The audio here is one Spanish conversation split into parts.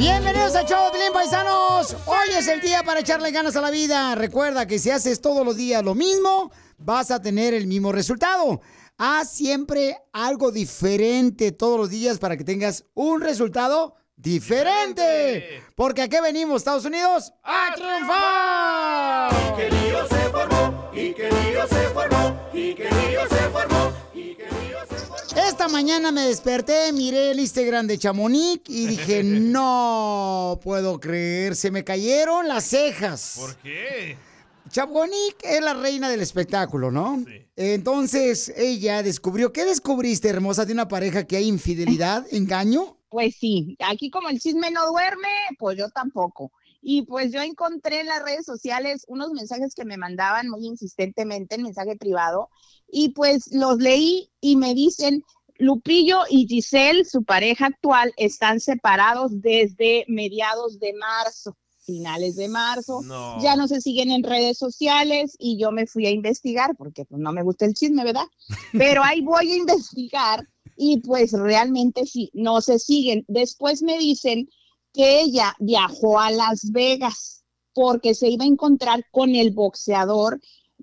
Bienvenidos al show, Pilín Paisanos. Hoy es el día para echarle ganas a la vida. Recuerda que si haces todos los días lo mismo, vas a tener el mismo resultado. Haz siempre algo diferente todos los días para que tengas un resultado diferente. Porque aquí venimos, Estados Unidos, a triunfar. que lío se formó, y que lío se formó, y que lío se formó, Esta mañana me desperté, miré el Instagram de Chamonix y dije, no puedo creer, se me cayeron las cejas. ¿Por qué? Chamonix es la reina del espectáculo, ¿no? Entonces ella descubrió, ¿qué descubriste, hermosa, de una pareja que hay infidelidad, engaño? Pues sí, aquí como el chisme no duerme, pues yo tampoco. Y pues yo encontré en las redes sociales unos mensajes que me mandaban muy insistentemente en mensaje privado y pues los leí y me dicen, Lupillo y Giselle, su pareja actual, están separados desde mediados de marzo, finales de marzo. No. Ya no se siguen en redes sociales y yo me fui a investigar porque pues no me gusta el chisme, ¿verdad? Pero ahí voy a investigar y pues realmente sí, no se siguen. Después me dicen que ella viajó a Las Vegas porque se iba a encontrar con el boxeador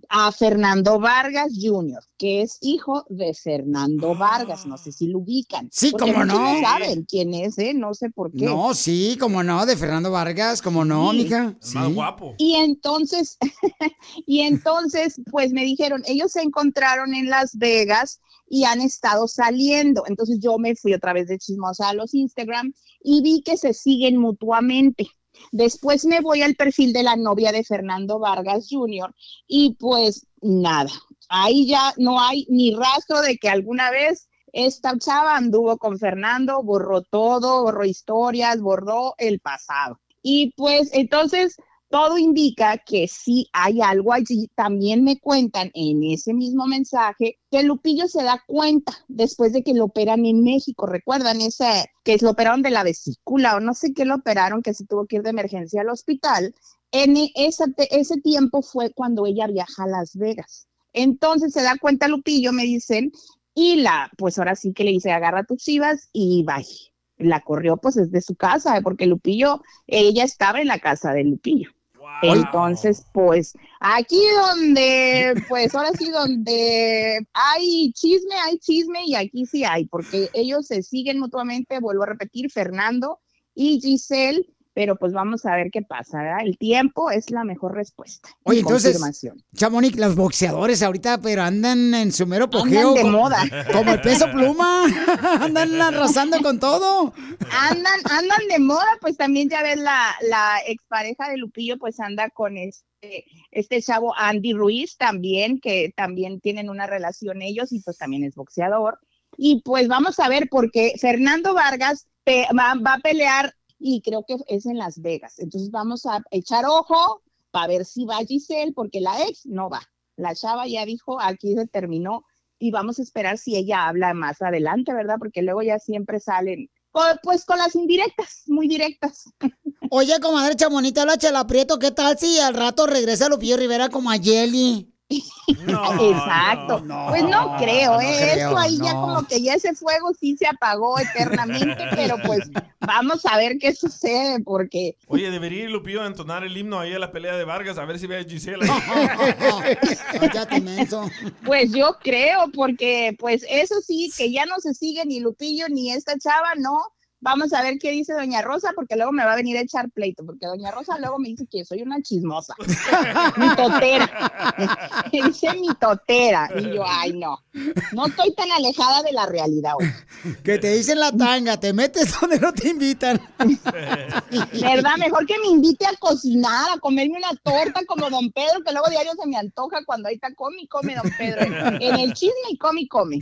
a Fernando Vargas Jr., que es hijo de Fernando Vargas. No sé si lo ubican. Sí, Porque cómo muchos no. saben quién es, ¿eh? No sé por qué. No, sí, como no, de Fernando Vargas, como no, Sí. mija. Más guapo. Y entonces, y entonces, pues me dijeron, ellos se encontraron en Las Vegas y han estado saliendo. Entonces yo me fui otra vez de chismosa a los Instagram y vi que se siguen mutuamente. Después me voy al perfil de la novia de Fernando Vargas Jr. y pues nada, ahí ya no hay ni rastro de que alguna vez esta chava anduvo con Fernando, borró todo, borró historias, borró el pasado. Y pues entonces todo indica que sí hay algo allí. También me cuentan en ese mismo mensaje que Lupillo se da cuenta después de que lo operan en México. ¿Recuerdan ese que lo operaron de la vesícula o no sé qué lo operaron, que se tuvo que ir de emergencia al hospital? En ese, ese tiempo fue cuando ella viaja a Las Vegas. Entonces se da cuenta Lupillo, me dicen, y la, pues ahora sí que le dice, agarra tus chivas y bye. La corrió pues desde su casa, porque Lupillo, ella estaba en la casa de Lupillo. Entonces, pues aquí donde, pues ahora sí donde hay chisme, hay chisme y aquí sí hay, porque ellos se siguen mutuamente, vuelvo a repetir, Fernando y Giselle, pero pues vamos a ver qué pasa, ¿verdad? El tiempo es la mejor respuesta. Oye, entonces. Chamonix, los boxeadores ahorita, pero andan en su mero apogeo. de como- moda. Como el peso pluma. andan arrasando con todo. andan, andan de moda, pues también ya ves la, la expareja de Lupillo, pues anda con este, este chavo Andy Ruiz también, que también tienen una relación ellos y pues también es boxeador. Y pues vamos a ver, porque Fernando Vargas va, va a pelear y creo que es en Las Vegas. Entonces vamos a echar ojo para ver si va Giselle, porque la ex no va. La chava ya dijo, aquí se terminó y vamos a esperar si ella habla más adelante, ¿verdad? Porque luego ya siempre salen, pues con las indirectas, muy directas. Oye, comadre Chamonita, la Chela Prieto, ¿qué tal si al rato regresa Lupillo Rivera como a Exacto. pues no creo, no ¿eh? creo, Eso ahí ya como que ya ese fuego sí se apagó eternamente, pero pues vamos a ver qué sucede, porque Oye, debería ir Lupillo a entonar el himno ahí a la pelea de Vargas, a ver si ve a Gisela. Pues yo creo, porque pues eso sí, que ya no se sigue ni Lupillo ni esta chava, no, Vamos a ver qué dice Doña Rosa, porque luego me va a venir a echar pleito, porque Doña Rosa luego me dice que soy una chismosa, mitotera. Me dice mitotera. Y yo, ay, no, no estoy tan alejada de la realidad hoy. Que te dicen la tanga, te metes donde no te invitan. ¿Verdad? Mejor que me invite a cocinar, a comerme una torta como Don Pedro, que luego diario se me antoja cuando ahí está come y come Don Pedro. En el chisme y come y come.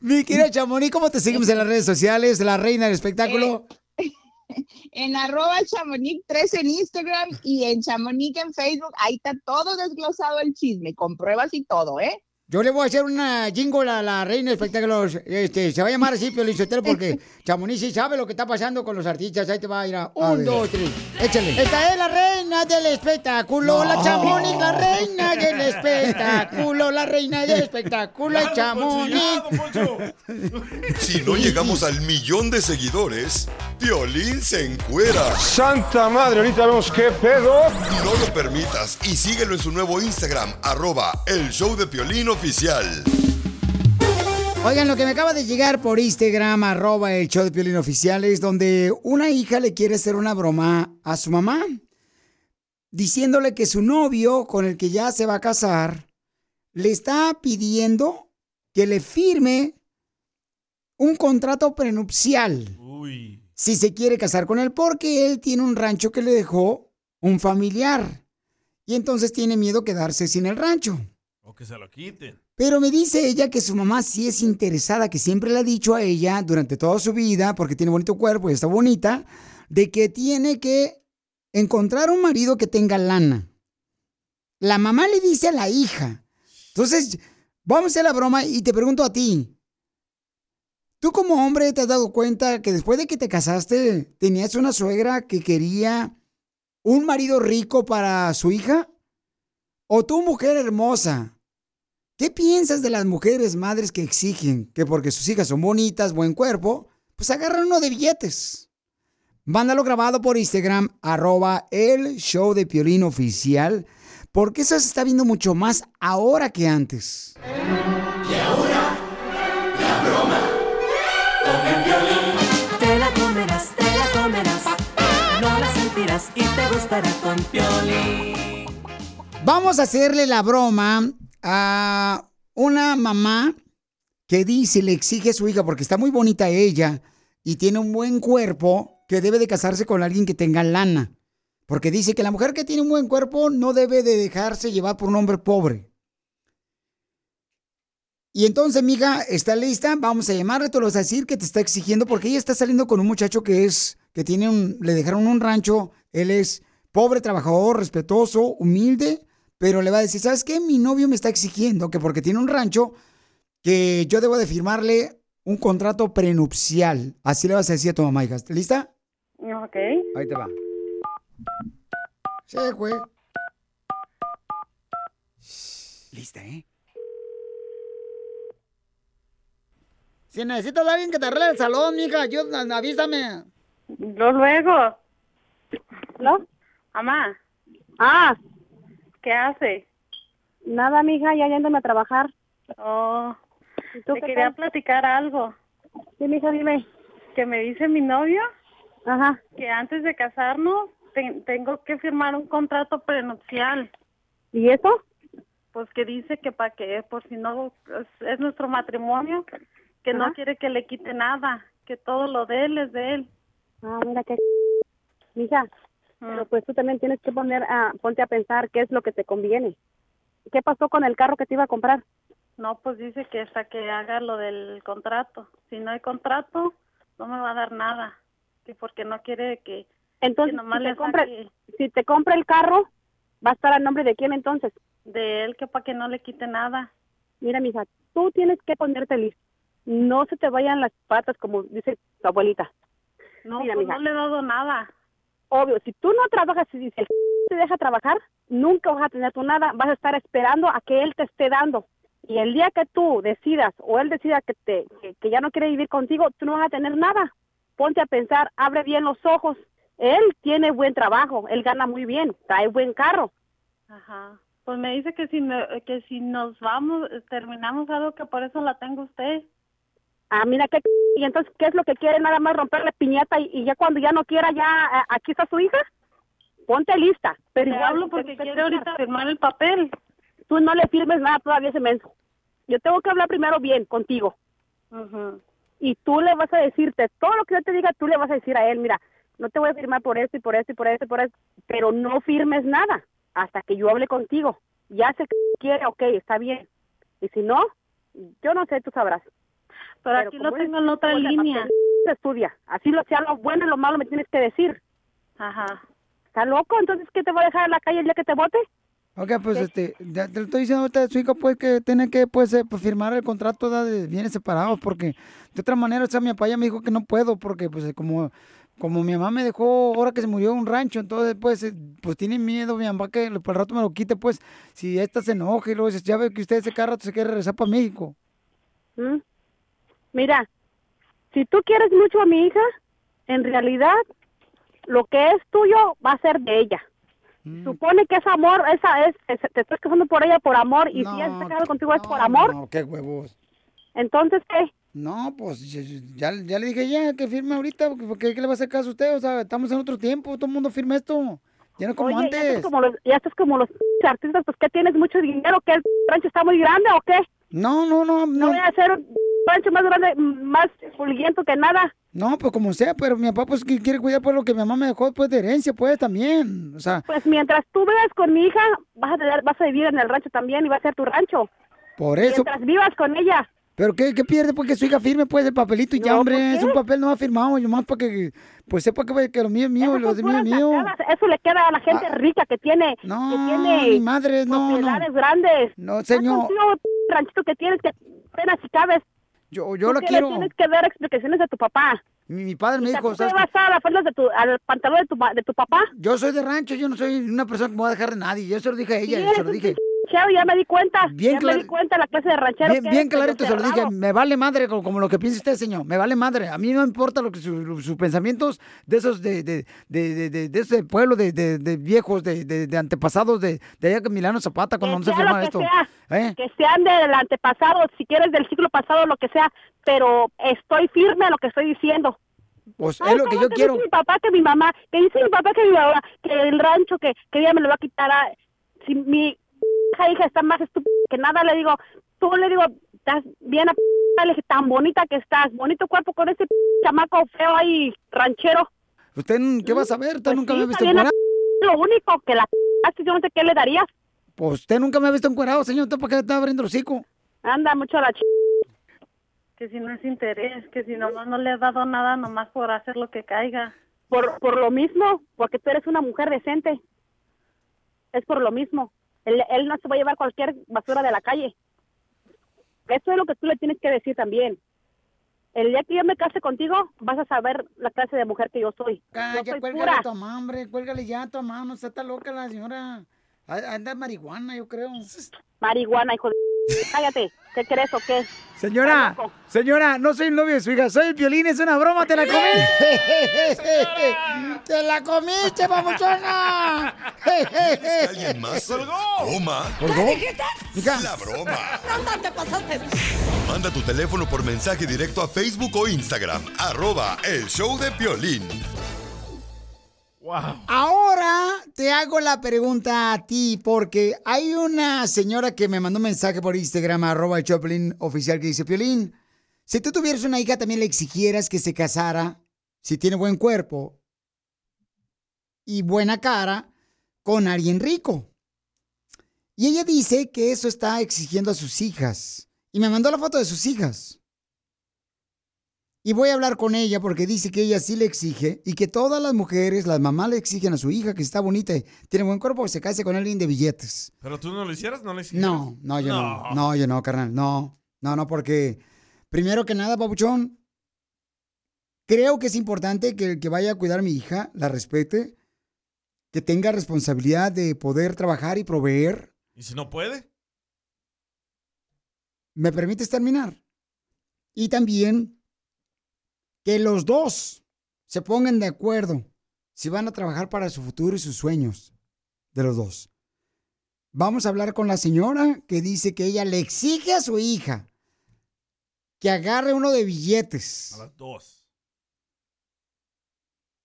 Mi querida Chamonix, ¿cómo te seguimos en las redes sociales? La reina del espectáculo. en arroba chamonix 3 en Instagram y en chamonix en Facebook. Ahí está todo desglosado el chisme, con pruebas y todo, ¿eh? Yo le voy a hacer una jingle a la reina de espectáculos. Este, se va a llamar así, Pio Lizotero, porque Chamonix sí sabe lo que está pasando con los artistas. Ahí te va a ir a un, dos, tres. Échale. Esta es la reina del espectáculo, la Chamonix, la reina del espectáculo, la reina del espectáculo, la Chamonix. Si no llegamos al millón de seguidores, Piolín se encuera. Santa madre, ahorita vemos qué pedo. No lo permitas y síguelo en su nuevo Instagram, arroba el show de Piolín oficial. Oigan, lo que me acaba de llegar por Instagram, arroba el show de Piolín Oficial, es donde una hija le quiere hacer una broma a su mamá, diciéndole que su novio, con el que ya se va a casar, le está pidiendo que le firme un contrato prenupcial. Si se quiere casar con él, porque él tiene un rancho que le dejó un familiar. Y entonces tiene miedo quedarse sin el rancho. Que se lo quiten. Pero me dice ella que su mamá sí es interesada, que siempre le ha dicho a ella durante toda su vida, porque tiene bonito cuerpo y está bonita, de que tiene que encontrar un marido que tenga lana. La mamá le dice a la hija. Entonces, vamos a hacer la broma y te pregunto a ti. ¿Tú como hombre te has dado cuenta que después de que te casaste tenías una suegra que quería un marido rico para su hija? ¿O tú, mujer hermosa, ¿Qué piensas de las mujeres madres que exigen que porque sus hijas son bonitas, buen cuerpo, pues agarran uno de billetes? Mándalo grabado por Instagram, arroba el show de Piolín oficial, porque eso se está viendo mucho más ahora que antes. Y ahora, la broma con el violín. Te la comerás, te la comerás. No la sentirás y te gustará con Piolín. Vamos a hacerle la broma a una mamá que dice, le exige a su hija, porque está muy bonita ella y tiene un buen cuerpo, que debe de casarse con alguien que tenga lana. Porque dice que la mujer que tiene un buen cuerpo no debe de dejarse llevar por un hombre pobre. Y entonces, mija, ¿está lista? Vamos a llamarle, te lo vas a decir que te está exigiendo, porque ella está saliendo con un muchacho que es, que tiene un, le dejaron un rancho, él es pobre, trabajador, respetuoso, humilde, pero le va a decir, ¿sabes qué? Mi novio me está exigiendo que porque tiene un rancho, que yo debo de firmarle un contrato prenupcial. Así le vas a decir a tu mamá, hija. ¿Lista? Ok. Ahí te va. Sí, güey. Lista, ¿eh? Si necesitas a alguien que te arregle el salón, mija, yo, avísame. Lo luego. ¿No? Mamá. Ah. ¿Qué hace? Nada, mija, ya yéndome a trabajar. Oh. ¿Y tú Te qué quería tal? platicar algo. Sí, mija, dime. Que me dice mi novio Ajá. que antes de casarnos te- tengo que firmar un contrato prenupcial. ¿Y eso? Pues que dice que para que, por si no es, es nuestro matrimonio, que no quiere que le quite nada, que todo lo de él es de él. Ah, mira qué... Mija, pero pues tú también tienes que poner a... Ponte a pensar qué es lo que te conviene. ¿Qué pasó con el carro que te iba a comprar? No, pues dice que hasta que haga lo del contrato. Si no hay contrato, no me va a dar nada. Que porque no quiere que, Entonces, que nomás si le te, compra, saque si te compra el carro, va a estar a nombre de quién entonces? de él, que para que no le quite nada. Mira, mija, tú tienes que ponerte listo. No se te vayan las patas como dice tu abuelita. No, Mira, pues mija. no le he dado nada. Obvio, si tú no trabajas si el te deja trabajar, nunca vas a tener tú nada. Vas a estar esperando a que él te esté dando. Y el día que tú decidas o él decida que, te, que, que ya no quiere vivir contigo, tú no vas a tener nada. Ponte a pensar, abre bien los ojos. Él tiene buen trabajo, él gana muy bien, trae buen carro. Ajá. Pues me dice que si me- que si nos vamos, terminamos algo que por eso la tengo usted. Ah, mira qué... Y entonces, ¿qué es lo que quiere? Nada más romperle piñata y, y ya cuando ya no quiera, ya eh, aquí está su hija. Ponte lista. Pero igual hablo porque quiere ahorita firmar el papel. Tú no le firmes nada todavía ese menso. Yo tengo que hablar primero bien contigo. Y tú le vas a decirte, todo lo que yo te diga, tú le vas a decir a él, mira, no te voy a firmar por esto y por esto y por esto y por esto, pero no firmes nada hasta que yo hable contigo. Ya sé que quiere, ok, está bien. Y si no, yo no sé, tú sabrás. Pero aquí lo tengo es- en otra línea. se estudia. Así lo sea lo bueno y lo malo me tienes que decir. Ajá. ¿Está loco? Entonces, ¿qué te voy a dejar en la calle el día que te vote? Ok, pues este, ya te lo estoy diciendo ahorita a su hija, pues que tiene que pues, eh, pues, firmar el contrato ¿da? de bienes separados, porque de otra manera, o sea, mi papá ya me dijo que no puedo, porque pues como, como mi mamá me dejó ahora que se murió en un rancho, entonces pues, eh, pues tiene miedo mi mamá que por el rato me lo quite, pues, si esta se enoja y luego dice, ya ve que usted ese cada rato se quiere regresar para México. ¿Mm? Mira, si tú quieres mucho a mi hija, en realidad lo que es tuyo va a ser de ella. Supone que es amor, esa es, es- te estás casando por ella por amor y si ella se está contigo es por amor, No, qué huevos. entonces ¿qué? No, pues ya, ya- le dije ya que firme ahorita, porque, ¿qué le va a hacer caso a usted? O sea, estamos en otro tiempo, todo el mundo firme esto. Ya no como Oye, ya antes. estás como los, ya estás como los artistas, pues que tienes mucho dinero, que el rancho está muy grande o qué? No, no, no, No voy a hacer un rancho más grande, más fulguiento que nada. No, pues como sea, pero mi papá pues quiere cuidar por lo que mi mamá me dejó pues de herencia, pues también. O sea, Pues mientras tú vivas con mi hija, vas a, tener- vas a vivir en el rancho también y va a ser tu rancho. por eso. Mientras vivas con ella. Pero ¿qué, qué pierde? Porque su hija firme pues el papelito y ya, hombre, ¿por es un papel no firmado, yo más para que pues sepa que, que lo mío es mío y lo de mío es mío. Eso le queda a la gente rica que tiene, No, que tiene mi madre, no, no. grandes. No, señor. Ranchito que tienes que apenas si cabes. Yo, yo la quiero. Tienes que dar explicaciones de tu papá. Mi, mi padre me dijo, tú ¿sabes te vas a las faldas de tu, al pantalón de tu, de tu papá. Yo soy de rancho, yo no soy una persona que me voy a dejar de nadie. Yo se lo dije a ella, Sí, se lo dije. Cheo, ya me di cuenta. Bien ya clar- me di cuenta la clase de ranchero Bien, que bien clarito se lo dije, me vale madre como, como lo que piense usted, señor, me vale madre. A mí no importa lo que su- sus pensamientos de esos de, de, de, de, ese pueblo de, viejos, de, antepasados de, de allá que Milano Zapata cuando no se firmaba esto. sea, ¿Eh? que sean del antepasado, si quieres del siglo pasado, lo que sea, pero estoy firme a lo que estoy diciendo. Pues Ay, es lo que ¿cómo yo que quiero. Dice mi papá que mi mamá, que dice mi papá que mi mamá, que el rancho que, que ella me lo va a quitar. a- si mi hija, hija está más estúpida que nada, le digo, tú le digo, estás bien a le dije, tan bonita que estás, bonito cuerpo con ese chamaco feo ahí, ranchero. ¿Usted qué va a saber? Usted nunca me ha Pues visto encuerado. Lo único que la yo no sé qué le darías. Pues usted nunca me ha visto encuerado, señor. ¿Usted para qué está abriendo el hocico? Anda mucho la ch... Que si no es interés, que si nomás no le has dado nada, nomás por hacer lo que caiga. Por, por lo mismo, porque tú eres una mujer decente. Es por lo mismo. Él, él no se va a llevar cualquier basura de la calle. Eso es lo que tú le tienes que decir también. El día que yo me case contigo, vas a saber la clase de mujer que yo soy. Yo Calla, soy cuélgale pura. a tu mamá, hombre. Cuélgale ya a tu mamá. No está tan loca la señora. Anda marihuana, yo creo. Marihuana, hijo de... Cállate. ¿Qué crees o qué? Señora, señora, no soy el novio de su hija, soy el violín, es una broma, te la comí. ¡Te la comiste, papuchona! alguien más se coma ¿Colgó? la broma. No, te pasaste. Manda tu teléfono por mensaje directo a Facebook o Instagram, arroba el show de Ahora te hago la pregunta a ti, porque hay una señora que me mandó un mensaje por Instagram, arroba Choplin oficial, que dice, Piolín, si tú tuvieras una hija, también le exigieras que se casara, si tiene buen cuerpo y buena cara, con alguien rico. Y ella dice que eso está exigiendo a sus hijas. Y me mandó la foto de sus hijas. Y voy a hablar con ella porque dice que ella sí le exige y que todas las mujeres, las mamás le exigen a su hija que está bonita y tiene buen cuerpo que se case con alguien de billetes. ¿Pero tú no lo hicieras? ¿No lo hicieras? No, no, yo no. No, yo no, carnal. No, no, no, porque primero que nada, papuchón, creo que es importante que el que vaya a cuidar a mi hija la respete, que tenga responsabilidad de poder trabajar y proveer. ¿Y si no puede? ¿Me permites terminar? Y también que los dos se pongan de acuerdo si van a trabajar para su futuro y sus sueños de los dos. Vamos a hablar con la señora que dice que ella le exige a su hija que agarre uno de billetes. A las dos.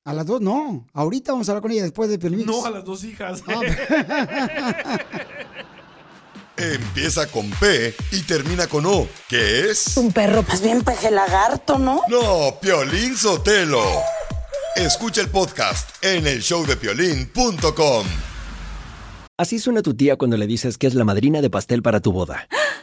A las dos, no. Ahorita vamos a hablar con ella después de Piolín. No, a las dos hijas. Empieza con P y termina con O, que es... Un perro, pues bien peje lagarto, ¿no? No, Piolín Sotelo. Escucha el podcast en el showdepiolín.com. Así suena tu tía cuando le dices que es la madrina de pastel para tu boda.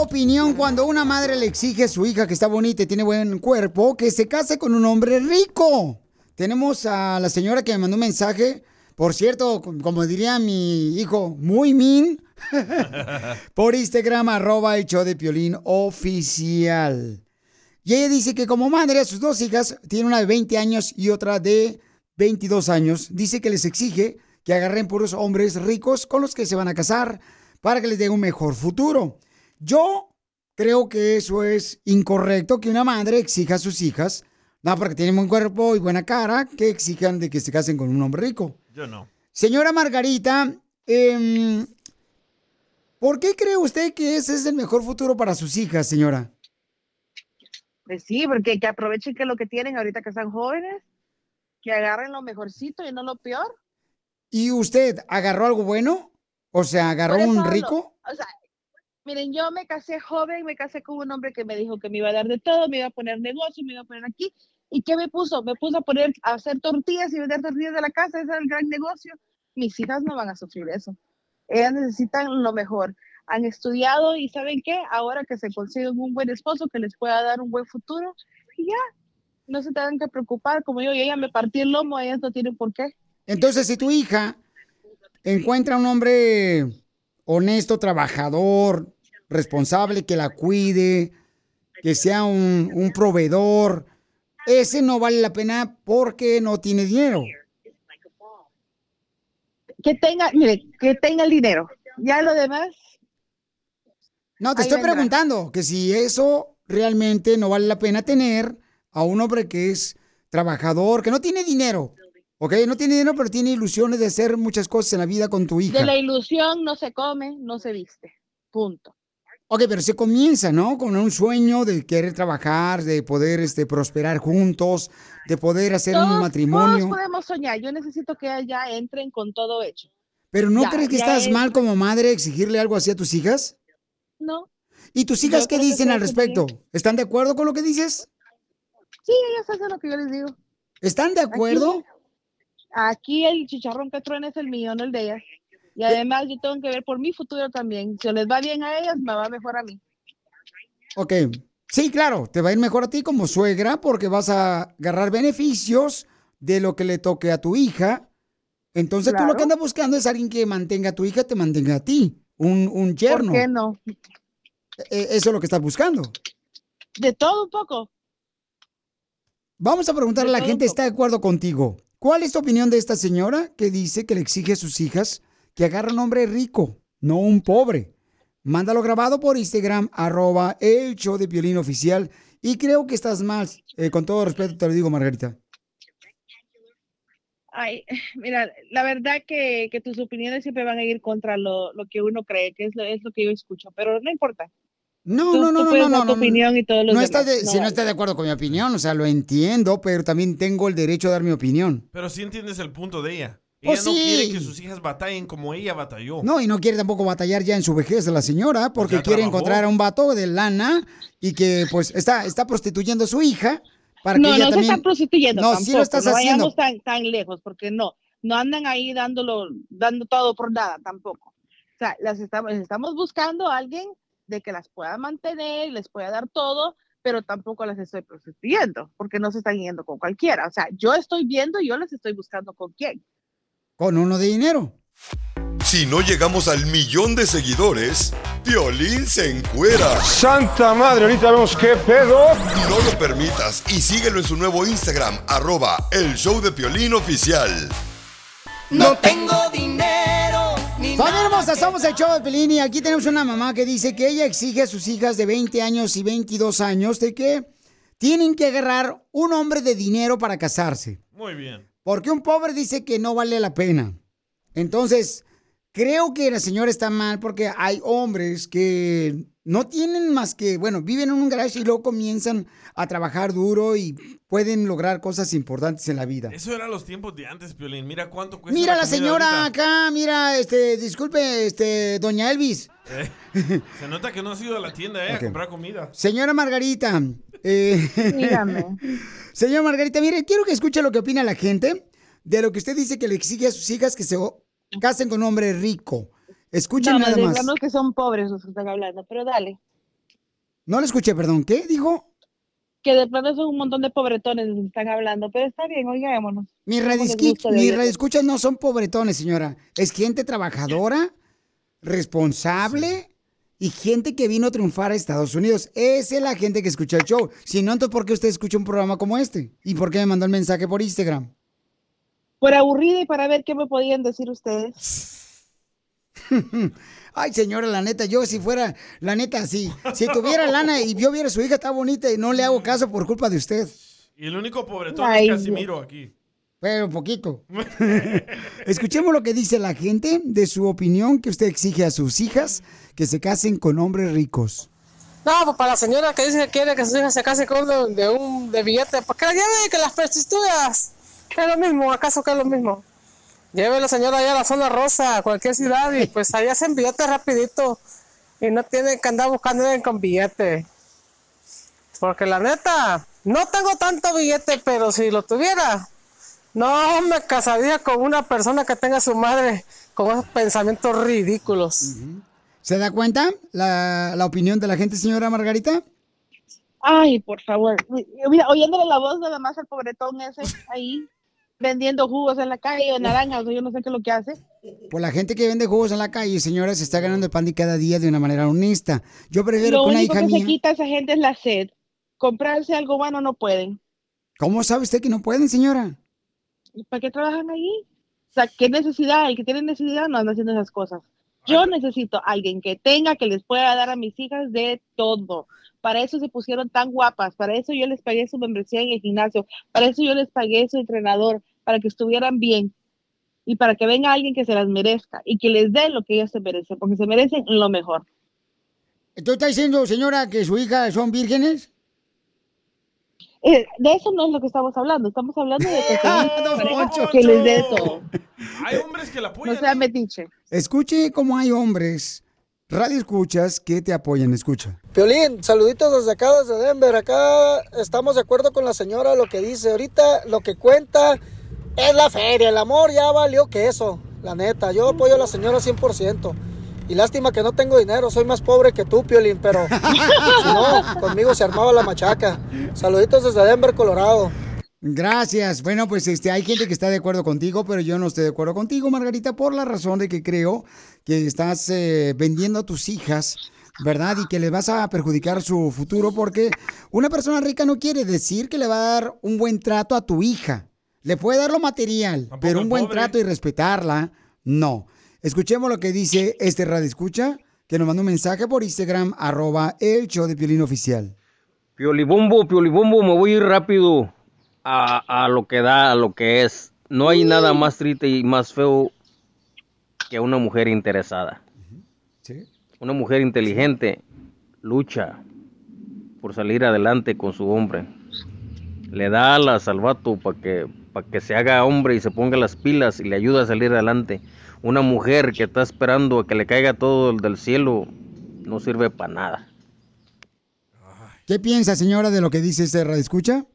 Opinión cuando una madre le exige a su hija que está bonita y tiene buen cuerpo que se case con un hombre rico? Tenemos a la señora que me mandó un mensaje. Por cierto, como diría mi hijo, muy min. por Instagram, arroba el de Piolín oficial. Y ella dice que como madre a sus dos hijas, tiene una de 20 años y otra de 22 años, dice que les exige que agarren puros hombres ricos con los que se van a casar para que les dé un mejor futuro. Yo creo que eso es incorrecto, que una madre exija a sus hijas, no porque tienen buen cuerpo y buena cara, que exijan de que se casen con un hombre rico. Yo no. Señora Margarita, em, ¿por qué cree usted que ese es el mejor futuro para sus hijas, señora? Pues sí, porque que aprovechen que lo que tienen ahorita que están jóvenes, que agarren lo mejorcito y no lo peor. ¿Y usted agarró algo bueno? O sea, agarró un rico. O sea, miren, yo me casé joven, me casé con un hombre que me dijo que me iba a dar de todo, me iba a poner negocio, me iba a poner aquí. ¿Y qué me puso? Me puso a poner a hacer tortillas y vender tortillas de la casa, ese es el gran negocio. Mis hijas no van a sufrir eso. Ellas necesitan lo mejor. Han estudiado y ¿saben qué? Ahora que se consiguen un buen esposo que les pueda dar un buen futuro, ya, no se tengan que preocupar. Como yo, y ella me partí el lomo, ellas no tienen por qué. Entonces, si tu hija encuentra un hombre honesto, trabajador, responsable, que la cuide, que sea un, un proveedor, ese no vale la pena porque no tiene dinero. Que tenga, mire, que tenga el dinero. Ya lo demás, No, te Ahí estoy vendrá. preguntando que si eso realmente no vale la pena tener a un hombre que es trabajador, que no tiene dinero, ¿ok? No tiene dinero, pero tiene ilusiones de hacer muchas cosas en la vida con tu hija. de la ilusión no se come, no se viste. Punto. Ok, pero se comienza, ¿no? Con un sueño de querer trabajar, de poder este, prosperar juntos, de poder hacer un matrimonio. Todos podemos soñar. Yo necesito que ya entren con todo hecho. Pero ¿no Ya, crees que estás es- mal como madre exigirle algo así a tus hijas? No. ¿Y tus hijas Yo qué dicen al respecto? ¿Están de acuerdo con lo que dices? Sí, ellos hacen lo que yo les digo. ¿Están de acuerdo? Aquí el chicharrón que truena es el mío, no el de ellas. Y además yo tengo que ver por mi futuro también. Si les va bien a ellas, me va mejor a mí. Ok. Sí, claro, te va a ir mejor a ti como suegra porque vas a agarrar beneficios de lo que le toque a tu hija. Entonces tú lo que andas buscando es alguien que mantenga a tu hija, te mantenga a ti, un, un yerno. ¿Por qué no? E- Eso es lo que estás buscando. De todo un poco. Vamos a preguntarle a la gente. ¿está de acuerdo contigo? ¿Cuál es tu opinión de esta señora que dice que le exige a sus hijas que agarre un hombre rico, no un pobre? Mándalo grabado por Instagram, arroba el show de violín oficial. Y creo que estás mal, eh, con todo respeto te lo digo, Margarita. Ay, mira, la verdad que, que tus opiniones siempre van a ir contra lo, lo que uno cree, que es lo, es lo que yo escucho, pero no importa. No, Tú- no, no, tú no, puedes no, dar no, tu no, opinión y todos los no estás demás, de- no si no estás de acuerdo con mi opinión, o sea, lo entiendo, pero también tengo el derecho a dar mi opinión. Pero sí entiendes el punto de ella. Pues ella no sí. quiere que sus hijas batallen como ella batalló. No, y no quiere tampoco batallar ya en su vejez de la señora, porque ya quiere trabajó. encontrar a un vato de lana y que pues está, está prostituyendo a su hija para que no, ella no también... se están prostituyendo No, tampoco, sí lo estás no haciendo. vayamos tan, tan lejos, porque no, no andan ahí dándolo, dando todo por nada tampoco. O sea, las estamos, estamos buscando a alguien de que las pueda mantener, les pueda dar todo, pero tampoco las estoy prostituyendo, porque no se están yendo con cualquiera. O sea, yo estoy viendo y yo las estoy buscando con quién. Con uno de dinero. Si no llegamos al millón de seguidores, Piolín se encuera. Santa madre, ahorita vemos qué pedo. No lo permitas y síguelo en su nuevo Instagram, arroba el show de Piolín oficial. No tengo dinero ni Familia hermosa, somos el show de Pelín y aquí tenemos una mamá que dice que ella exige a sus hijas de 20 años y 22 años de que tienen que agarrar un hombre de dinero para casarse. Muy bien. Porque un pobre dice que no vale la pena. Entonces, creo que la señora está mal porque hay hombres que no tienen más que, bueno, viven en un garage y luego comienzan a trabajar duro y pueden lograr cosas importantes en la vida. Eso eran los tiempos de antes, Piolín. Mira cuánto cuesta Mira la comida señora ahorita. acá, mira, este, disculpe, este, doña Elvis. Eh, se nota que no has ido a la tienda eh, a comprar comida. Señora Margarita. Eh, Dígame. Señora Margarita, mire, quiero que escuche lo que opina la gente de lo que usted dice que le exige a sus hijas que se casen con un hombre rico. Escuchen No, nada más. digamos que son pobres los que están hablando, pero dale. No le escuché, perdón. ¿Qué dijo? Que de pronto son un montón de pobretones los que están hablando, pero está bien, oigámonos. Mis radioescuchas no son pobretones, señora. Es gente trabajadora, responsable y gente que vino a triunfar a Estados Unidos. Esa es la gente que escucha el show. Si no, entonces, ¿por qué usted escucha un programa como este? ¿Y por qué me mandó el mensaje por Instagram? Por aburrida y para ver qué me podían decir ustedes. Ay, señora, la neta, yo si fuera, la neta, sí. Si tuviera lana y yo viera a su hija está bonita y no le hago caso por culpa de usted. Y el único pobretón Ay, es Casimiro aquí. Pero poquito. Escuchemos lo que dice la gente de su opinión que usted exige a sus hijas que se casen con hombres ricos. No, pues para la señora que dice que quiere que su hija se case con uno de un de billete, pues que la lleve que las prostitutas. Que es lo mismo, ¿acaso que es lo mismo? Lleve la señora allá a la zona rosa, a cualquier ciudad, y pues allá hacen billetes rapidito. Y no tienen que andar buscando con billete. Porque la neta, no tengo tanto billete, pero si lo tuviera, no me casaría con una persona que tenga a su madre con esos pensamientos ridículos. ¿Se da cuenta la, la opinión de la gente, señora Margarita? Ay, por favor. Mira, oyéndole la voz nada más al pobretón ese ahí, vendiendo jugos en la calle o naranjas, yo no sé qué es lo que hace. Pues la gente que vende jugos en la calle, señora, se está ganando el pan de cada día de una manera honesta. Yo prefiero Lo que una único hija que mía... se quita a esa gente es la sed. Comprarse algo bueno no pueden. ¿Cómo sabe usted que no pueden, señora? ¿Y ¿Para qué trabajan ahí? O sea, ¿qué necesidad? El que tiene necesidad no anda haciendo esas cosas. Yo necesito alguien que tenga, que les pueda dar a mis hijas de todo. Para eso se pusieron tan guapas, para eso yo les pagué su membresía en el gimnasio, para eso yo les pagué su entrenador, para que estuvieran bien y para que venga alguien que se las merezca y que les dé lo que ellas se merecen, porque se merecen lo mejor. ¿Tú estás diciendo, señora, que su hija son vírgenes? Eh, de eso no es lo que estamos hablando, estamos hablando de que, Poncho. que les dé todo. Hay hombres que la apoyan. No sea metiche. Escuche cómo hay hombres, radio escuchas, que te apoyan. Escucha. Piolín, saluditos desde acá, desde Denver. Acá estamos de acuerdo con la señora lo que dice. Ahorita lo que cuenta es la feria. El amor ya valió que eso, la neta. Yo apoyo a la señora 100%. Y lástima que no tengo dinero, soy más pobre que tú, Piolín, pero si no, conmigo se armaba la machaca. Saluditos desde Denver, Colorado. Gracias. Bueno, pues este, hay gente que está de acuerdo contigo, pero yo no estoy de acuerdo contigo, Margarita, por la razón de que creo que estás eh, vendiendo a tus hijas, ¿verdad? Y que les vas a perjudicar su futuro porque una persona rica no quiere decir que le va a dar un buen trato a tu hija. Le puede dar lo material, pero un buen pobre. trato y respetarla, no. Escuchemos lo que dice este radio escucha, que nos mandó un mensaje por Instagram, arroba el show de Piolín Oficial. Piolibombo, piolibombo, me voy a ir rápido a, a lo que da, a lo que es. No hay nada más triste y más feo que una mujer interesada. Una mujer inteligente lucha por salir adelante con su hombre. Le da alas al vato para que, para que se haga hombre y se ponga las pilas y le ayude a salir adelante. Una mujer que está esperando a que le caiga todo el del cielo no sirve para nada. ¿Qué piensa, señora, de lo que dice este radio escucha?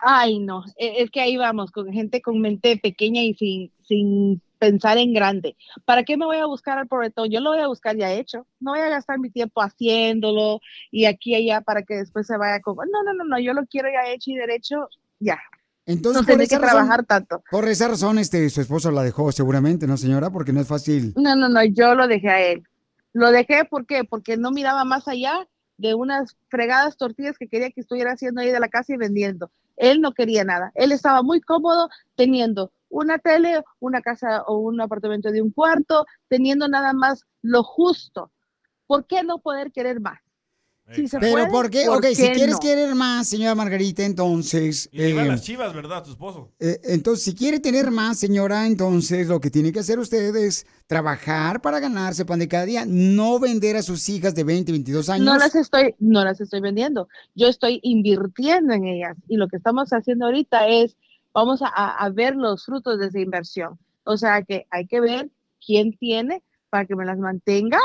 Ay, no, e- es que ahí vamos, con gente con mente pequeña y sin, sin pensar en grande. ¿Para qué me voy a buscar al pobretón? Yo lo voy a buscar ya hecho. No voy a gastar mi tiempo haciéndolo y aquí y allá para que después se vaya como, no, no, no, no, yo lo quiero ya hecho y derecho, ya. Entonces, no tiene que razón- trabajar tanto. Por esa razón, este, su esposo la dejó seguramente, ¿no, señora? Porque no es fácil. No, no, no, yo lo dejé a él. Lo dejé ¿por qué? Porque no miraba más allá de unas fregadas tortillas que quería que estuviera haciendo ahí de la casa y vendiendo. Él no quería nada. Él estaba muy cómodo teniendo una tele, una casa o un apartamento de un cuarto, teniendo nada más lo justo. ¿Por qué no poder querer más? Se Pero puede, ¿por qué? ok, si quieres no? querer más, señora Margarita, entonces... Y le iba a eh, las chivas, ¿verdad? Tu esposo. eh, entonces, si quiere tener más, señora, entonces lo que tiene que hacer usted es trabajar para ganarse pan de cada día, no vender a sus hijas de 20, 22 años. No las estoy, no las estoy vendiendo. Yo estoy invirtiendo en ellas. Y lo que estamos haciendo ahorita es, vamos a- a ver los frutos de esa inversión. O sea que hay que ver quién tiene para que me las mantenga,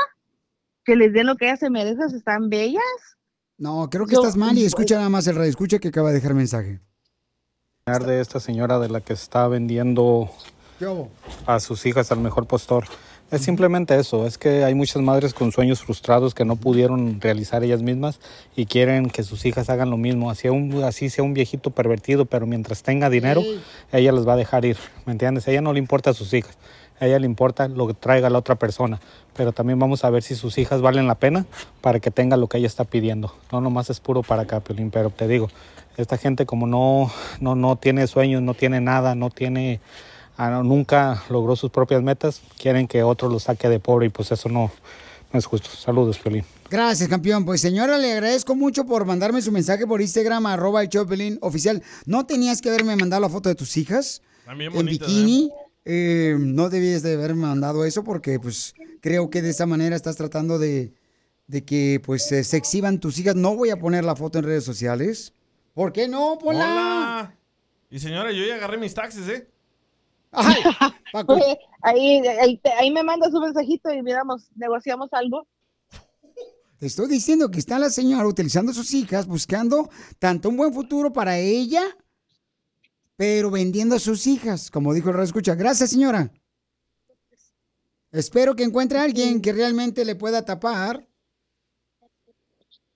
que les den lo que ellas se merecen, están bellas. No, creo que Yo- estás mal y escucha nada más el radio, escucha que acaba de dejar mensaje. de esta señora de la que está vendiendo a sus hijas al mejor postor. Es simplemente eso, es que hay muchas madres con sueños frustrados que no pudieron realizar ellas mismas y quieren que sus hijas hagan lo mismo, así, un, así sea un viejito pervertido, pero mientras tenga dinero, ella les va a dejar ir, ¿me entiendes? A ella no le importa a sus hijas, a ella le importa lo que traiga la otra persona, pero también vamos a ver si sus hijas valen la pena para que tenga lo que ella está pidiendo. No nomás es puro para acá, Piolín, pero te digo, esta gente como no, no, no tiene sueños, no tiene nada, no tiene ah, nunca logró sus propias metas, quieren que otro lo saque de pobre y pues eso no, no es justo. Saludos, Piolín. Gracias, campeón. Pues señora, le agradezco mucho por mandarme su mensaje por Instagram, arroba el Chopelín oficial. ¿No tenías que haberme mandado la foto de tus hijas También en bikini? Eh, no debías de haberme mandado eso porque pues creo que de esa manera estás tratando de, de que pues eh, se exhiban tus hijas. No voy a poner la foto en redes sociales. ¿Por qué no? Ponla. Hola. Y señora, yo ya agarré mis taxis, ¿eh? Oye, ahí, ahí, te- ahí me mandas un mensajito y miramos, negociamos algo. Te estoy diciendo que está la señora utilizando a sus hijas, buscando tanto un buen futuro para ella, pero vendiendo a sus hijas, como dijo el escucha. Gracias, señora. Espero que encuentre a alguien que realmente le pueda tapar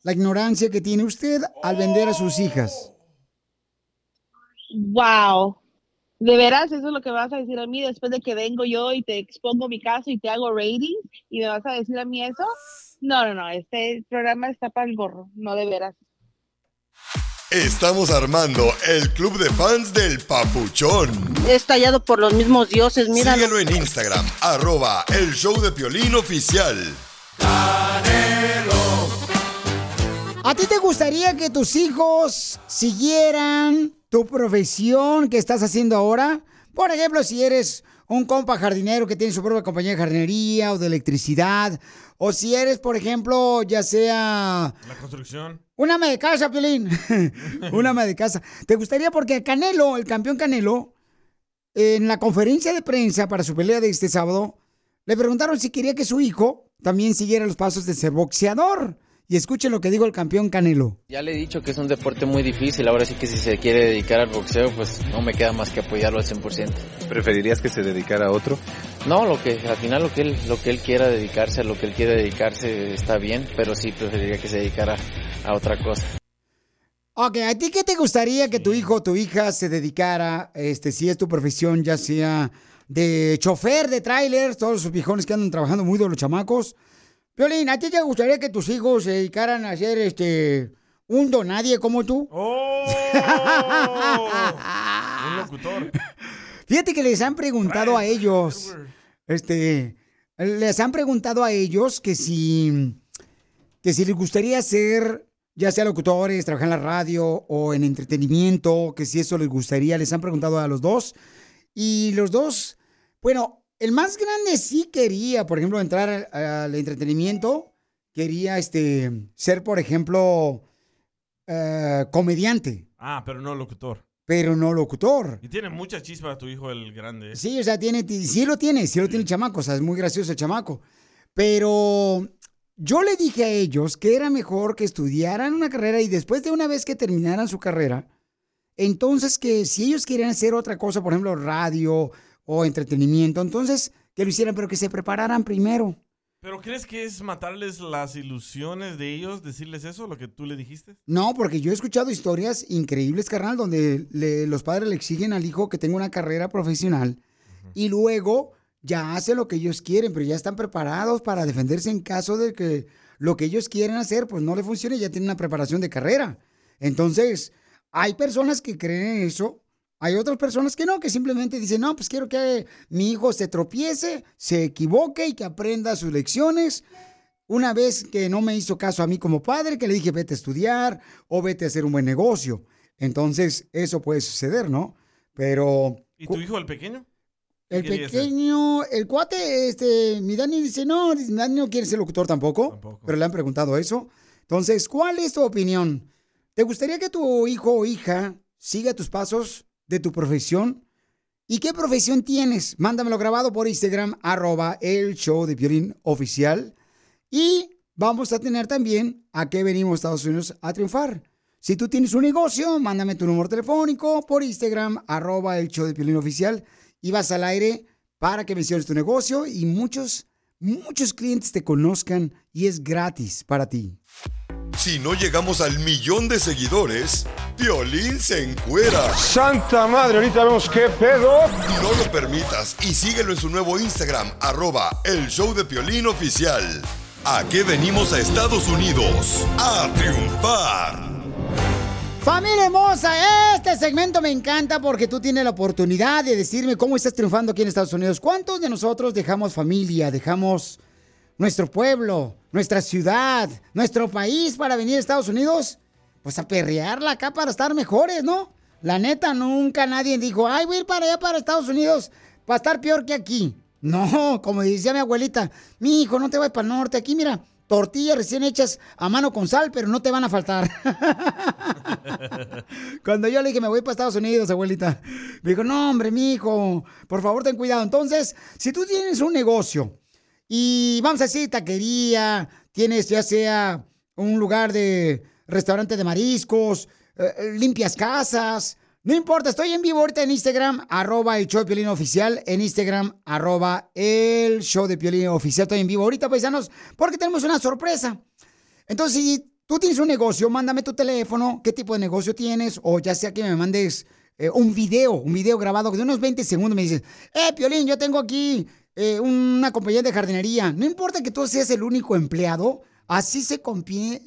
la ignorancia que tiene usted al vender a sus hijas. Wow. De veras, eso es lo que vas a decir a mí después de que vengo yo y te expongo mi caso y te hago rating y me vas a decir a mí eso. No, no, no, este programa está para el gorro, no de veras. Estamos armando el club de fans del Papuchón. Es tallado por los mismos dioses, mira. Síguelo en Instagram, arroba el show de Piolín oficial. ¿A ti te gustaría que tus hijos siguieran tu profesión que estás haciendo ahora? Por ejemplo, si eres un compa jardinero que tiene su propia compañía de jardinería o de electricidad, o si eres, por ejemplo, ya sea La construcción. un ama de casa, Piolín. un ama de casa. ¿Te gustaría? Porque Canelo, el campeón Canelo, en la conferencia de prensa para su pelea de este sábado, le preguntaron si quería que su hijo también siguiera los pasos de ser boxeador. Y escuchen lo que dijo el campeón Canelo. Ya le he dicho que es un deporte muy difícil, ahora sí que si se quiere dedicar al boxeo, pues no me queda más que apoyarlo al 100%. ¿Preferirías que se dedicara a otro? No, lo que al final lo que él lo que él quiera dedicarse, a lo que él quiere dedicarse está bien, pero sí preferiría que se dedicara a otra cosa. Ok, ¿a ti qué te gustaría que tu hijo o tu hija se dedicara, este, si es tu profesión, ya sea de chofer de trailers, todos los viejones que andan trabajando muy de los chamacos? Violín, ¿a ti te gustaría que tus hijos se dedicaran a ser, este, un donadie como tú? Un locutor. Fíjate que les han preguntado a ellos, este, les han preguntado a ellos que si, que si les gustaría ser, ya sea locutores, trabajar en la radio o en entretenimiento, que si eso les gustaría, les han preguntado a los dos. Y los dos, bueno, el más grande sí quería, por ejemplo, entrar al, entretenimiento, quería, este, ser, por ejemplo, eh, comediante. Ah, pero no locutor. pero no locutor. Y tiene mucha chispa tu hijo el grande. ¿eh? Sí, o sea, tiene, sí lo tiene, sí lo tiene el chamaco, o sea, es muy gracioso el chamaco. Pero yo le dije a ellos que era mejor que estudiaran una carrera y después de una vez que terminaran su carrera, entonces que si ellos querían hacer otra cosa, por ejemplo, radio o entretenimiento, entonces que lo hicieran, pero que se prepararan primero. ¿Pero crees que es matarles las ilusiones de ellos, decirles eso, lo que tú le dijiste? No, porque yo he escuchado historias increíbles, carnal, donde le- los padres le exigen al hijo que tenga una carrera profesional y luego ya hace lo que ellos quieren, pero ya están preparados para defenderse en caso de que lo que ellos quieren hacer pues no le funcione, ya tienen una preparación de carrera. Entonces, hay personas que creen en eso, hay otras personas que no, que simplemente dicen, no, pues quiero que mi hijo se tropiece, se equivoque y que aprenda sus lecciones. Una vez que no me hizo caso a mí como padre, que le dije, vete a estudiar o vete a hacer un buen negocio. Entonces, eso puede suceder, ¿no? Pero ¿Y tu hijo el pequeño? ¿Qué el ser? pequeño, el cuate, este, mi Dani dice, no, mi Dani no quiere ser locutor tampoco, pero le han preguntado eso. Entonces, ¿cuál es tu opinión? ¿Te gustaría que tu hijo o hija siga tus pasos de tu profesión? ¿Y qué profesión tienes? Mándamelo grabado por Instagram, arroba el show de Piolín oficial. Y vamos a tener también a qué venimos Estados Unidos a triunfar. Si tú tienes un negocio, mándame tu número telefónico por Instagram, arroba el show de Piolín oficial. Y vas al aire para que menciones tu negocio y muchos, muchos clientes te conozcan y es gratis para ti. Si no llegamos al millón de seguidores, Piolín se encuera. Santa madre, ahorita vemos qué pedo. No lo permitas y síguelo en su nuevo Instagram, arroba el show de Piolín oficial. ¿A qué venimos a Estados Unidos? A triunfar. Familia hermosa, este segmento me encanta porque tú tienes la oportunidad de decirme cómo estás triunfando aquí en Estados Unidos. ¿Cuántos de nosotros dejamos familia, dejamos nuestro pueblo, nuestra ciudad, nuestro país para venir a Estados Unidos? Pues a perrearla acá para estar mejores, ¿no? La neta, nunca nadie dijo, ay, voy a ir para allá, para Estados Unidos, para estar peor que aquí. No, como decía mi abuelita, mi hijo, no te vayas para el norte, aquí mira, tortillas recién hechas a mano con sal, pero no te van a faltar. Cuando yo le dije, me voy para Estados Unidos, abuelita, me dijo, no, hombre, mi hijo, por favor, ten cuidado. Entonces, si tú tienes un negocio y vamos a decir taquería, tienes ya sea un lugar de restaurante de mariscos, eh, eh, limpias casas, no importa, estoy en vivo ahorita en Instagram, arroba el show de Piolín oficial, en Instagram, arroba el show de Piolín oficial, estoy en vivo ahorita, paisanos, porque tenemos una sorpresa. Entonces, si tú tienes un negocio, mándame tu teléfono, qué tipo de negocio tienes, o ya sea que me mandes eh, un video, un video grabado de unos 20 segundos, me dices, eh, Piolín, yo tengo aquí eh, una compañía de jardinería. No importa que tú seas el único empleado, así se,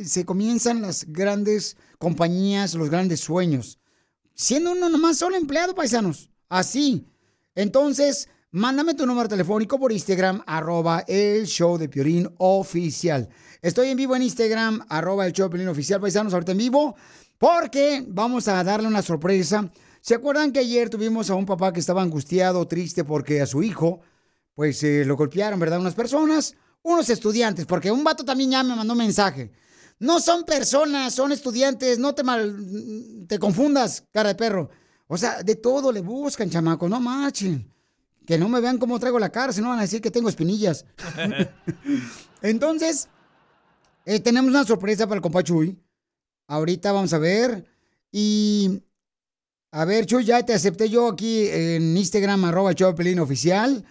se comienzan las grandes compañías, los grandes sueños. Siendo uno nomás solo empleado, paisanos. Así. Entonces, mándame tu número telefónico por Instagram, arroba el show de Piorín oficial. Estoy en vivo en Instagram, arroba el show de Piorín oficial, paisanos, ahorita en vivo, porque vamos a darle una sorpresa. ¿Se acuerdan que ayer tuvimos a un papá que estaba angustiado, triste, porque a su hijo, pues eh, lo golpearon, ¿verdad? Unas personas, unos estudiantes, porque un vato también ya me mandó un mensaje. No son personas, son estudiantes, no te mal, te confundas, cara de perro. O sea, de todo le buscan, chamaco, no marchen. Que no me vean cómo traigo la cara, si no van a decir que tengo espinillas. Entonces, eh, tenemos una sorpresa para el compa Chuy. Ahorita vamos a ver. Y, a ver, Chuy, ya te acepté yo aquí en Instagram, arroba Pelín oficial,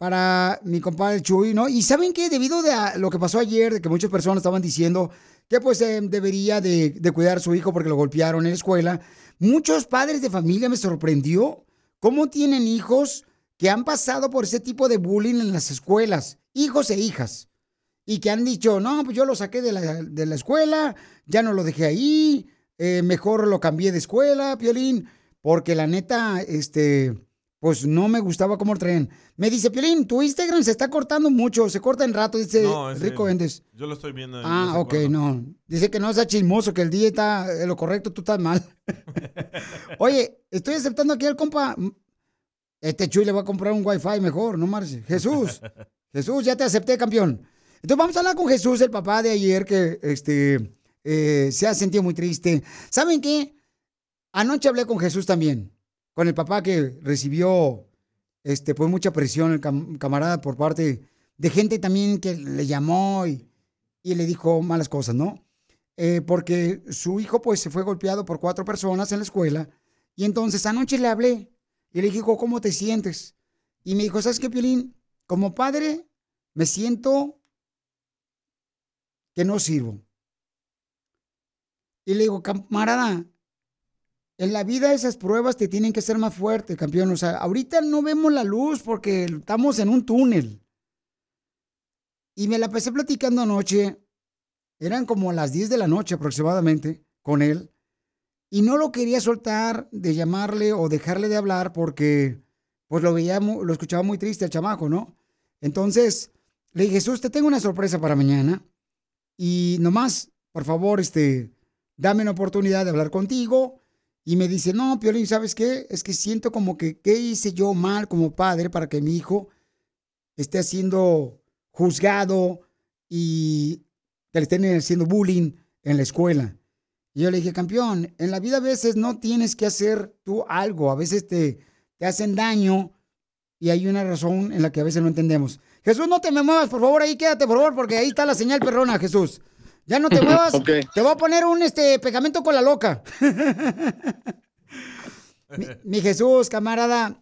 para mi compadre Chuy, ¿no? Y ¿saben qué? Debido de a lo que pasó ayer, de que muchas personas estaban diciendo que pues eh, debería de, cuidar a su hijo porque lo golpearon en la escuela, muchos padres de familia me sorprendió cómo tienen hijos que han pasado por ese tipo de bullying en las escuelas, hijos e hijas y que han dicho, no, pues yo lo saqué de la, de la escuela, ya no lo dejé ahí, eh, mejor lo cambié de escuela, Piolín, porque la neta, este, pues no me gustaba cómo traen. Me dice, Piolín, tu Instagram se está cortando mucho, se corta en rato, dice No, Rico. Endes. Yo lo estoy viendo. Ah, no ok, no. Dice que no sea chismoso, que el día está en lo correcto, tú estás mal. Oye, estoy aceptando aquí al compa. Este Chuy le va a comprar un wifi mejor, no marche. Jesús, Jesús, ya te acepté, campeón. Entonces vamos a hablar con Jesús, el papá de ayer, que este, eh, se ha sentido muy triste. ¿Saben qué? Anoche hablé con Jesús también, con el papá que recibió este, pues mucha presión, el cam- camarada, por parte de gente también que le llamó y, y le dijo malas cosas, ¿no? Eh, porque su hijo pues se fue golpeado por cuatro personas en la escuela y entonces anoche le hablé y le dije, "Hijo, ¿cómo te sientes? Y me dijo, ¿sabes qué, Piolín? Como padre me siento que no sirvo. Y le digo, camarada, en la vida esas pruebas te tienen que ser más fuerte, campeón. O sea, ahorita no vemos la luz porque estamos en un túnel. Y me la pasé platicando anoche, eran como las 10 de la noche aproximadamente, con él. Y no lo quería soltar de llamarle o dejarle de hablar porque pues lo veía, lo escuchaba muy triste el chamaco, ¿no? Entonces, le dije, Jesús, te tengo una sorpresa para mañana. Y nomás, por favor, este, dame una oportunidad de hablar contigo. Y me dice, no, Piolín, ¿sabes qué? Es que siento como que, ¿qué hice yo mal como padre para que mi hijo esté siendo juzgado y que le estén haciendo bullying en la escuela? Y yo le dije, campeón, en la vida a veces no tienes que hacer tú algo, a veces te, te hacen daño y hay una razón en la que a veces no entendemos. Jesús, no te me muevas, por favor, ahí quédate, por favor, porque ahí está la señal perrona, Jesús. Ya no te muevas, te voy a poner un este pegamento con la loca. mi, mi Jesús, camarada,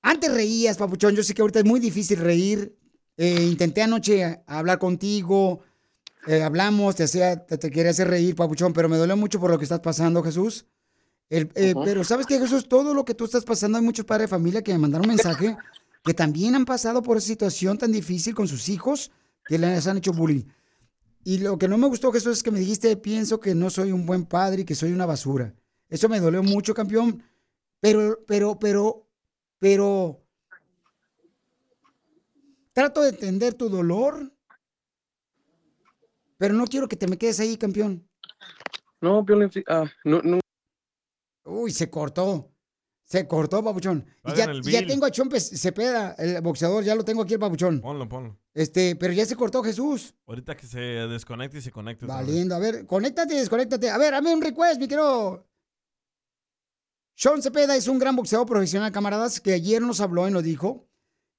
antes reías, papuchón, yo sé que ahorita es muy difícil reír. Eh, intenté anoche hablar contigo, eh, hablamos, te, hacía, te, te quería hacer reír, papuchón, pero me dolió mucho por lo que estás pasando, Jesús. El- eh. Pero sabes que Jesús, todo lo que tú estás pasando, hay muchos padres de familia que me mandaron un mensaje que también han pasado por esa situación tan difícil con sus hijos que les han hecho bullying. Y lo que no me gustó, Jesús, es que me dijiste, pienso que no soy un buen padre y que soy una basura. Eso me dolió mucho, campeón. Pero, pero, pero, pero, trato de entender tu dolor, pero no quiero que te me quedes ahí, campeón. No, Piolín, ah, no, no. Uy, se cortó. Se cortó, papuchón. Y ya, ya tengo a Chompe Cepeda, el boxeador, ya lo tengo aquí el papuchón. Ponlo, ponlo. Este, pero ya se cortó Jesús. Ahorita que se desconecte y se conecte. Valiendo, a ver, conéctate, desconéctate. A ver, hazme un request, mi querido. Sean Cepeda es un gran boxeador profesional, camaradas, que ayer nos habló y nos dijo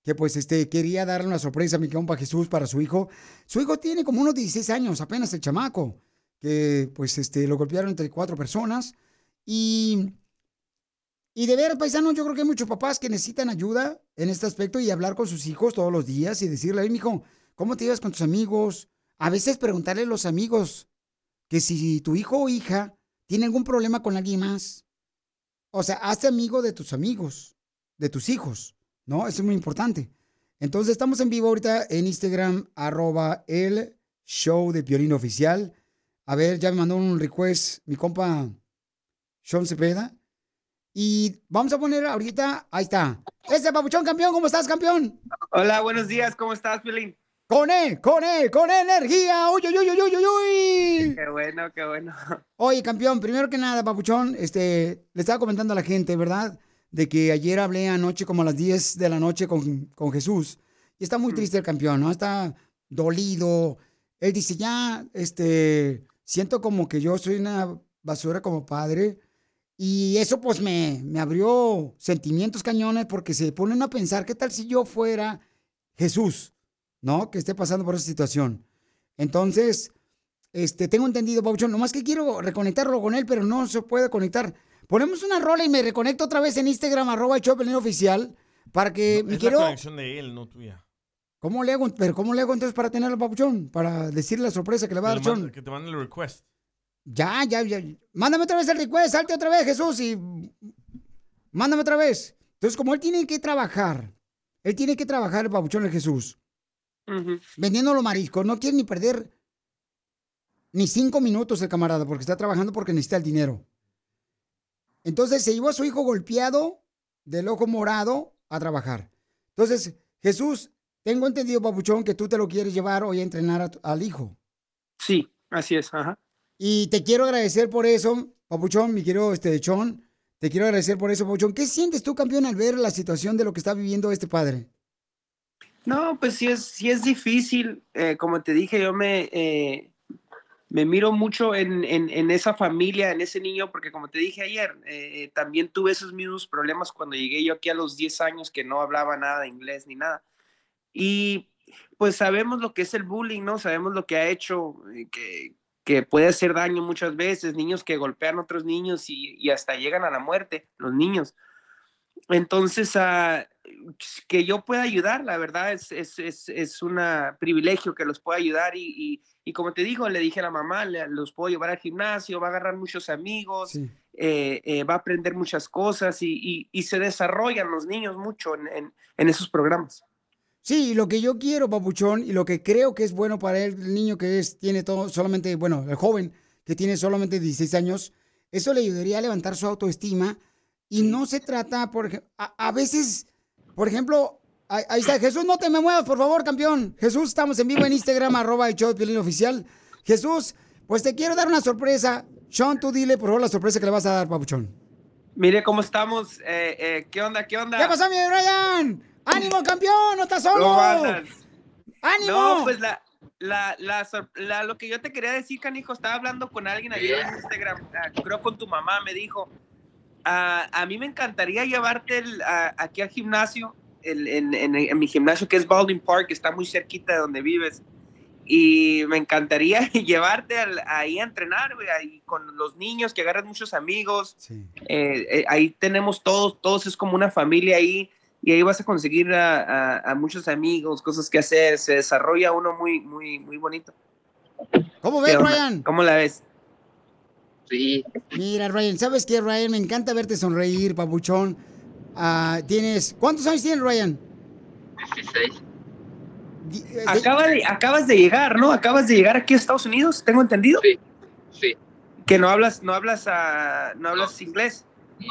que pues este quería darle una sorpresa a mi compa Jesús para su hijo. Su hijo tiene como unos 16 años, apenas el chamaco, que pues este lo golpearon entre cuatro personas y y de ver, paisano, yo creo que hay muchos papás que necesitan ayuda en este aspecto y hablar con sus hijos todos los días y decirle, mi hijo, ¿cómo te llevas con tus amigos? A veces preguntarle a los amigos que si tu hijo o hija tiene algún problema con alguien más. O sea, hazte amigo de tus amigos, de tus hijos, ¿no? Eso es muy importante. Entonces, estamos en vivo ahorita en Instagram, arroba el show de Piolín Oficial. A ver, ya me mandó un request mi compa Sean Cepeda. Y vamos a poner ahorita, ahí está. Ese papuchón campeón, ¿cómo estás, campeón? Hola, buenos días, ¿cómo estás, Piolín? Con él, con él, con energía. Uy, uy, uy, uy, uy, uy, uy. Qué bueno, qué bueno. Oye, campeón, primero que nada, papuchón, este, le estaba comentando a la gente, ¿verdad? De que ayer hablé anoche como a las 10 de la noche con, con Jesús. Y está muy triste el campeón, ¿no? Está dolido. Él dice, ya, este, siento como que yo soy una basura como padre. Y eso pues me, me abrió sentimientos cañones porque se ponen a pensar, ¿qué tal si yo fuera Jesús, ¿no? Que esté pasando por esa situación. Entonces, este, tengo entendido, Pauchón, nomás que quiero reconectarlo con él, pero no se puede conectar. Ponemos una rola y me reconecto otra vez en Instagram, arroba el oficial, para que mi Es la conexión de él, no tuya. ¿Cómo le hago? Pero ¿cómo le hago entonces para tenerlo, Papuchón? Para decirle la sorpresa que le va a dar. Que te mande el request. Ya, ya, ya. Mándame otra vez el request, salte otra vez, Jesús, y mándame otra vez. Entonces, como él tiene que trabajar, él tiene que trabajar el papuchón de Jesús, vendiendo los mariscos, no quiere ni perder ni cinco minutos el camarada, porque está trabajando porque necesita el dinero. Entonces se llevó a su hijo golpeado del ojo morado a trabajar. Entonces, Jesús, tengo entendido, papuchón, que tú te lo quieres llevar hoy a entrenar a tu- al hijo. Sí, así es, ajá. Y te quiero agradecer por eso, Papuchón, mi querido este, Chon. Te quiero agradecer por eso, Papuchón. ¿Qué sientes tú, campeón, al ver la situación de lo que está viviendo este padre? No, pues sí es, sí es difícil. eh, como te dije, yo me, eh, me miro mucho en, en, en esa familia, en ese niño, porque como te dije ayer, eh, también tuve esos mismos problemas cuando llegué yo aquí a los 10 años que no hablaba nada de inglés ni nada. Y pues sabemos lo que es el bullying, ¿no? Sabemos lo que ha hecho, eh, que, que puede hacer daño muchas veces, niños que golpean a otros niños y, y hasta llegan a la muerte, los niños. Entonces, ah, que yo pueda ayudar, la verdad, es, es, es, es un privilegio que los pueda ayudar y, y, y como te digo, le dije a la mamá, le- los puedo llevar al gimnasio, va a agarrar muchos amigos, eh, eh, va a aprender muchas cosas y, y- y se desarrollan los niños mucho en, en- en esos programas. Sí, lo que yo quiero, papuchón, y lo que creo que es bueno para él, el niño que es, tiene todo, solamente, bueno, el joven que tiene solamente 16 años, eso le ayudaría a levantar su autoestima. Y no se trata, por ej- a, a veces, por ejemplo, ahí, ahí está, Jesús, no te me muevas, por favor, campeón. Jesús, estamos en vivo en Instagram, arroba el show de oficial. Jesús, pues te quiero dar una sorpresa. Sean, tú dile, por favor, la sorpresa que le vas a dar, papuchón. Mire cómo estamos, eh, eh, ¿qué onda, qué onda? ¿Qué pasó, mi Brian? ¡Ánimo, campeón! ¡No estás solo! ¿Cómo andas? ¡Ánimo! No, pues la, la, la, la- lo que yo te quería decir, canijo, estaba hablando con alguien ayer en Instagram, ah, creo con tu mamá, me dijo, ah, a mí me encantaría llevarte el- a- aquí al gimnasio, el- en, en- en mi gimnasio que es Baldwin Park, que está muy cerquita de donde vives, y me encantaría llevarte al- ahí a entrenar, güey, ahí con los niños, que agarres muchos amigos, Eh, eh, ahí tenemos todos, todos es como una familia ahí, y ahí vas a conseguir a, a- a muchos amigos, cosas que hacer, se desarrolla uno muy, muy, muy bonito. ¿Cómo ¿Qué ves? Ryan? ¿Cómo la ves? Sí. Mira, Ryan, ¿sabes qué, Ryan? Me encanta verte sonreír, papuchón. Ah, tienes... ¿Cuántos años tienes, Ryan? 16. eh, Acaba de, acabas de llegar, ¿no? Acabas de llegar aquí a Estados Unidos, tengo entendido. Sí, sí. Que no hablas, no hablas, ah, no hablas inglés.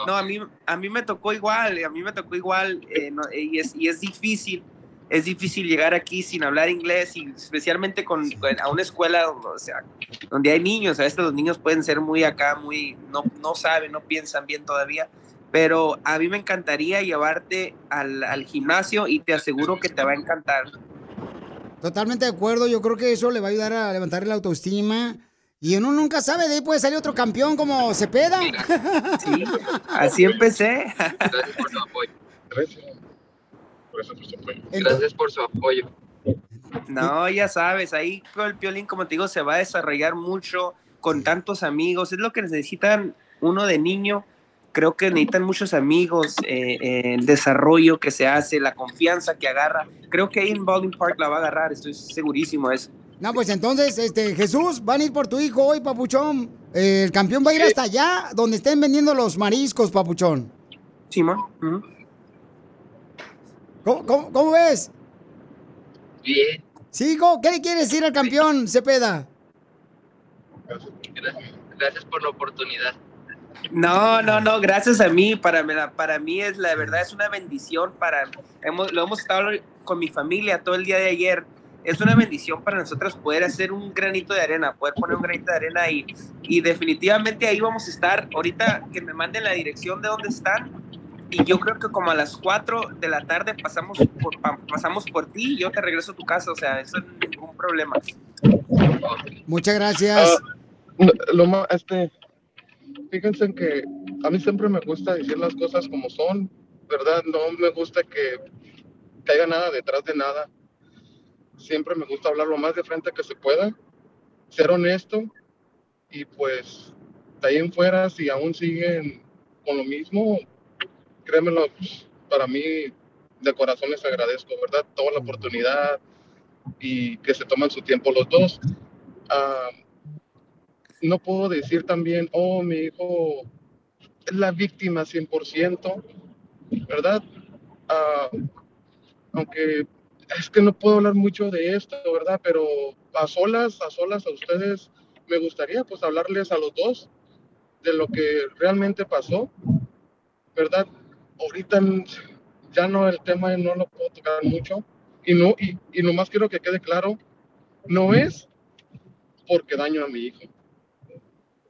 No. a mí, a mí me tocó igual, a mí me tocó igual, eh, no, y, es, y es difícil, es difícil llegar aquí sin hablar inglés y especialmente con, a una escuela, donde, o sea, donde hay niños, a veces los niños pueden ser muy acá, muy, no, no saben, no piensan bien todavía, pero a mí me encantaría llevarte al, al gimnasio y te aseguro que te va a encantar. Totalmente de acuerdo. Yo creo que eso le va a ayudar a levantar la autoestima. Y uno nunca sabe, de ahí puede salir otro campeón como Cepeda. Sí, así empecé. Gracias por su apoyo. Gracias por su apoyo. No, ya sabes, ahí el piolín, como te digo, se va a desarrollar mucho con tantos amigos. Es lo que necesitan uno de niño. Creo que necesitan muchos amigos, eh, eh, el desarrollo que se hace, la confianza que agarra. Creo que ahí en Baldwin Park la va a agarrar, estoy segurísimo de eso. No, pues entonces, este, Jesús, van a ir por tu hijo hoy, papuchón. Eh, el campeón va a ir hasta allá, donde estén vendiendo los mariscos, papuchón. Simón. ¿Cómo, cómo- cómo ves? Bien. Sí, hijo, ¿qué le quiere decir al campeón, Cepeda? Gracias, gracias por la oportunidad. No, no, no, gracias a mí, para, mí- para mí es la verdad, es una bendición para, hemos, lo hemos estado con mi familia todo el día de ayer, es una bendición para nosotros poder hacer un granito de arena, poder poner un granito de arena y, y definitivamente ahí vamos a estar, ahorita que me manden la dirección de dónde están, y yo creo que como a las 4 de la tarde pasamos por, pa- pasamos por ti y yo te regreso a tu casa, o sea, eso no es ningún problema. Muchas gracias. Lo más, este, fíjense en que a mí siempre me gusta decir las cosas como son, ¿verdad? No me gusta que caiga nada detrás de nada. Siempre me gusta hablar lo más de frente que se pueda, ser honesto y pues de ahí en fuera, si aún siguen con lo mismo, créemelo, pues, para mí de corazón les agradezco, ¿verdad? Toda la oportunidad y que se toman su tiempo los dos. No puedo decir también, oh, mi hijo es la víctima 100%, ¿verdad? Aunque es que no puedo hablar mucho de esto, ¿verdad? Pero a solas, a solas a ustedes, me gustaría pues hablarles a los dos de lo que realmente pasó, ¿verdad? Ahorita ya no, el tema no lo puedo tocar mucho y no, y, y nomás quiero que quede claro, no es porque daño a mi hijo,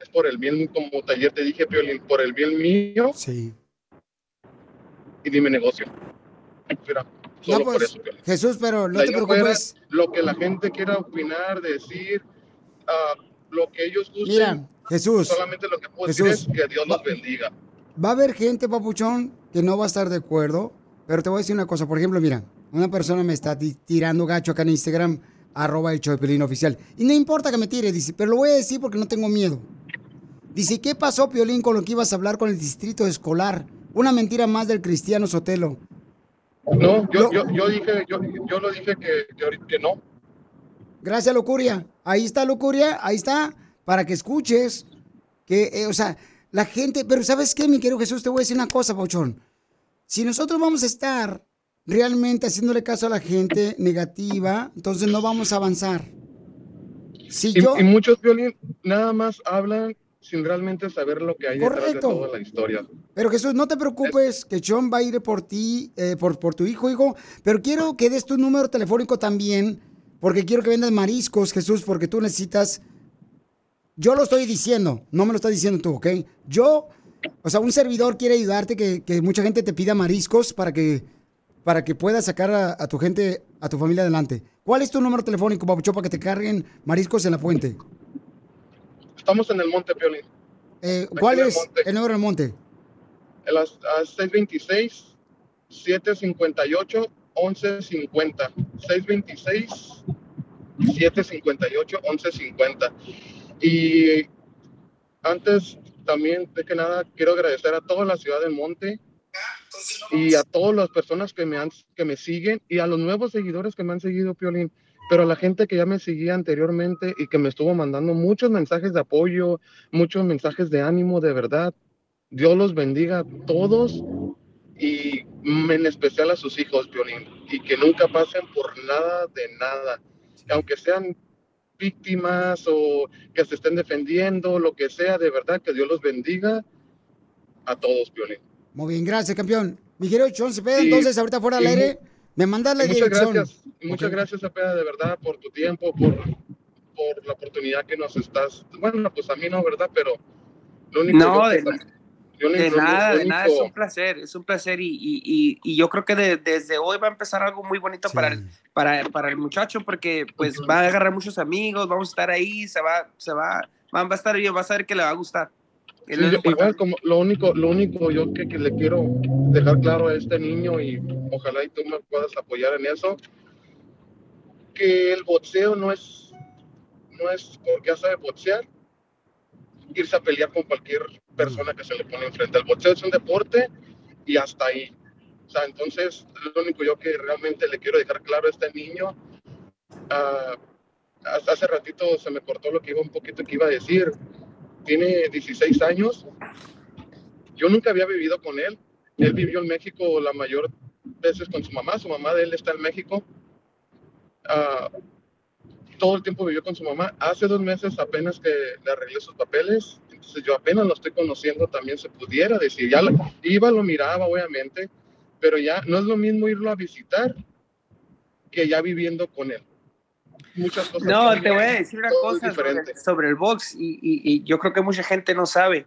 es por el bien, como ayer te dije, Piolín, por el bien mío sí. y de mi negocio. Mira, solo No, por pues, eso, Piolín. Jesús, pero no De te fuera, preocupes. lo que la gente quiera opinar, decir, ah, lo que ellos gusten. Mira, Jesús, Solamente lo que puedo Jesús. decir es que Dios los bendiga. Va a haber gente, papuchón, que no va a estar de acuerdo, pero te voy a decir una cosa. Por ejemplo, mira, una persona me está ti- tirando gacho acá en Instagram, arroba el Piolín oficial. Y no importa que me tire, dice, pero lo voy a decir porque no tengo miedo. Dice, ¿qué pasó, Piolín, con lo que ibas a hablar con el distrito escolar? Una mentira más del Cristiano Sotelo. No, yo, yo, yo dije, yo, yo lo dije que, que, no. Gracias, Lucuria. Ahí está, Lucuria, ahí está, para que escuches que, eh, o sea, la gente, pero ¿sabes qué, mi querido Jesús? Te voy a decir una cosa, Pauchón. Si nosotros vamos a estar realmente haciéndole caso a la gente negativa, entonces no vamos a avanzar. Si Y, yo, y muchos violín nada más hablan sin realmente saber lo que hay detrás Correcto. de toda la historia. pero Jesús, no te preocupes, que John va a ir por ti, eh, por, por tu hijo, hijo, pero quiero que des tu número telefónico también, porque quiero que vendas mariscos, Jesús, porque tú necesitas Yo lo estoy diciendo, no me lo estás diciendo tú, ¿ok? Yo, o sea, un servidor quiere ayudarte, que, que mucha gente te pida mariscos para que, para que puedas sacar a, a tu gente, a tu familia adelante. ¿Cuál es tu número telefónico, Papucho, para que te carguen mariscos en la fuente? Estamos en el Monte Piolín. Eh, ¿Cuál el es monte. el número del monte? A las a 626 758 1150. 626 758 1150. Y antes también de que nada quiero agradecer a toda la ciudad del Monte y a todas las personas que me han que me siguen y a los nuevos seguidores que me han seguido Piolín, pero a la gente que ya me seguía anteriormente y que me estuvo mandando muchos mensajes de apoyo, muchos mensajes de ánimo, de verdad. Dios los bendiga a todos y en especial a sus hijos, Piolín, y que nunca pasen por nada de nada, aunque sean víctimas o que se estén defendiendo, lo que sea, de verdad que Dios los bendiga a todos, Piolín. Muy bien, gracias, campeón. Mi querido Cepeda, Sí. entonces ahorita fuera mu- aire, me mandas la muchas dirección. gracias, muchas gracias, Cepeda, de verdad, por tu tiempo, por, por la oportunidad que nos estás. Bueno, pues a mí no, ¿verdad? Pero lo único No, de, que- de único- nada, lo de nada, es un placer, es un placer y, y- y- y yo creo que de- desde hoy va a empezar algo muy bonito para, el, para, para el muchacho porque pues va a agarrar muchos amigos, vamos a estar ahí, se va, se va, va, va a estar bien, va a saber que le va a gustar. Sí, yo- igual como lo único, lo único yo que, que le quiero dejar claro a este niño y ojalá y tú me puedas apoyar en eso, que el boxeo no es, no es porque ya sabe boxear, irse a pelear con cualquier persona que se le pone enfrente. El boxeo es un deporte y hasta ahí. O sea, entonces, lo único yo que realmente le quiero dejar claro a este niño, ah, hasta hace ratito se me cortó lo que iba un poquito que iba a decir. Tiene 16 años. Yo nunca había vivido con él. Él vivió en México la mayor veces con su mamá. Su mamá de él está en México. Ah, todo el tiempo vivió con su mamá. Hace dos meses apenas que le arreglé sus papeles. Entonces yo apenas lo estoy conociendo también se pudiera decir. Ya lo- iba, lo miraba obviamente, pero ya no es lo mismo irlo a visitar que ya viviendo con él. Muchas cosas. No, te voy a decir una cosa sobre, el box y, y- y yo creo que mucha gente no sabe.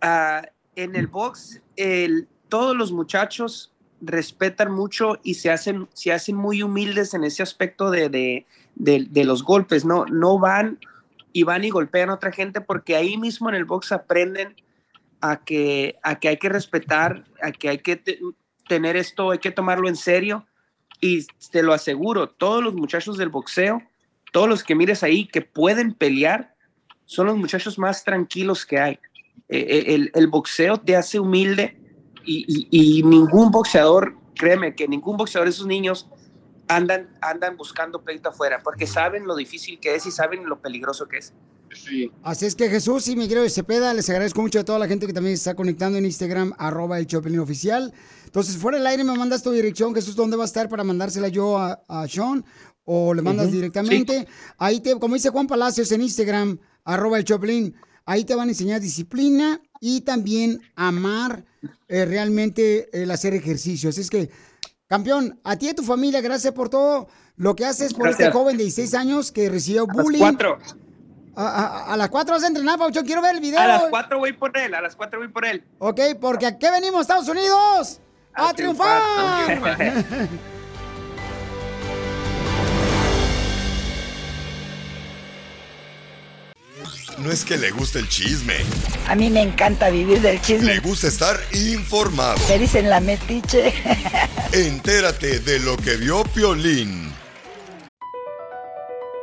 Ah, en el box, el- todos los muchachos respetan mucho y se hacen, se hacen muy humildes en ese aspecto de, de- de- de los golpes. No, no van y van y golpean a otra gente porque ahí mismo en el box aprenden a que, a que hay que respetar, a que hay que te- tener esto, hay que tomarlo en serio. Y te lo aseguro, todos los muchachos del boxeo, todos los que mires ahí que pueden pelear, son los muchachos más tranquilos que hay. Eh, eh, el, el boxeo te hace humilde y, y- ningún boxeador, créeme que ningún boxeador de esos niños andan, andan buscando pleito afuera porque saben lo difícil que es y saben lo peligroso que es. Sí. Así es que Jesús y mi querido Cepeda, les agradezco mucho a toda la gente que también se está conectando en Instagram, arroba el Choplin oficial. Entonces, fuera del aire me mandas tu dirección, Jesús, ¿dónde va a estar para mandársela yo a, a Sean? O le mandas directamente. Ahí te, como dice Juan Palacios en Instagram, arroba el Choplin, ahí te van a enseñar disciplina y también amar eh, realmente el hacer ejercicio. Así es que, campeón, a ti y a tu familia, gracias por todo lo que haces por este joven de 16 años que recibió bullying. cuatro. A, a- a las 4 vas a entrenar, Paucho. Quiero ver el video. A las cuatro voy por él, a las cuatro voy por él. Ok, porque aquí venimos, Estados Unidos. ¡A, triunfar! triunfar. no es que le guste el chisme. A mí me encanta vivir del Le chisme. gusta estar informado. Me dicen la metiche. Entérate de lo que vio Piolín.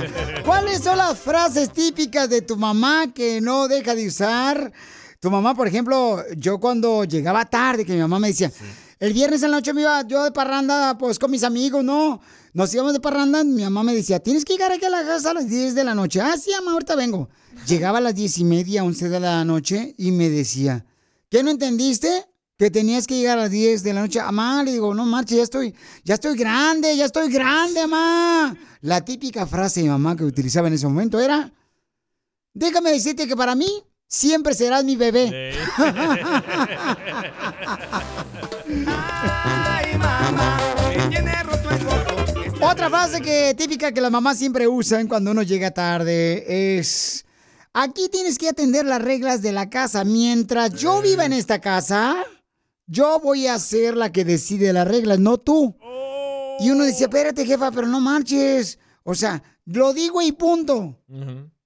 ¿Cuáles son las frases típicas de tu mamá que no deja de usar? Tu mamá, por ejemplo, yo cuando llegaba tarde, que mi mamá me decía, el viernes en la noche me iba yo de parranda, pues con mis amigos, ¿no? Nos íbamos de parranda, mi mamá me decía, tienes que llegar aquí a la casa a las 10 de la noche. Ah, sí, mamá, ahorita vengo. Llegaba a las 10 y media, 11 de la noche y me decía, ¿qué no entendiste? Que tenías que llegar a las 10 de la noche. Mamá, le digo, no marche, ya estoy, ya estoy grande, ya estoy grande, mamá. La típica frase de mamá que utilizaba en ese momento era, déjame decirte que para mí siempre serás mi bebé. Otra frase que típica que las mamás siempre usan cuando uno llega tarde es aquí tienes que atender las reglas de la casa. Mientras yo viva en esta casa, yo voy a ser la que decide las reglas, no tú. Y uno dice, espérate, jefa, pero no marches. O sea, lo digo y punto.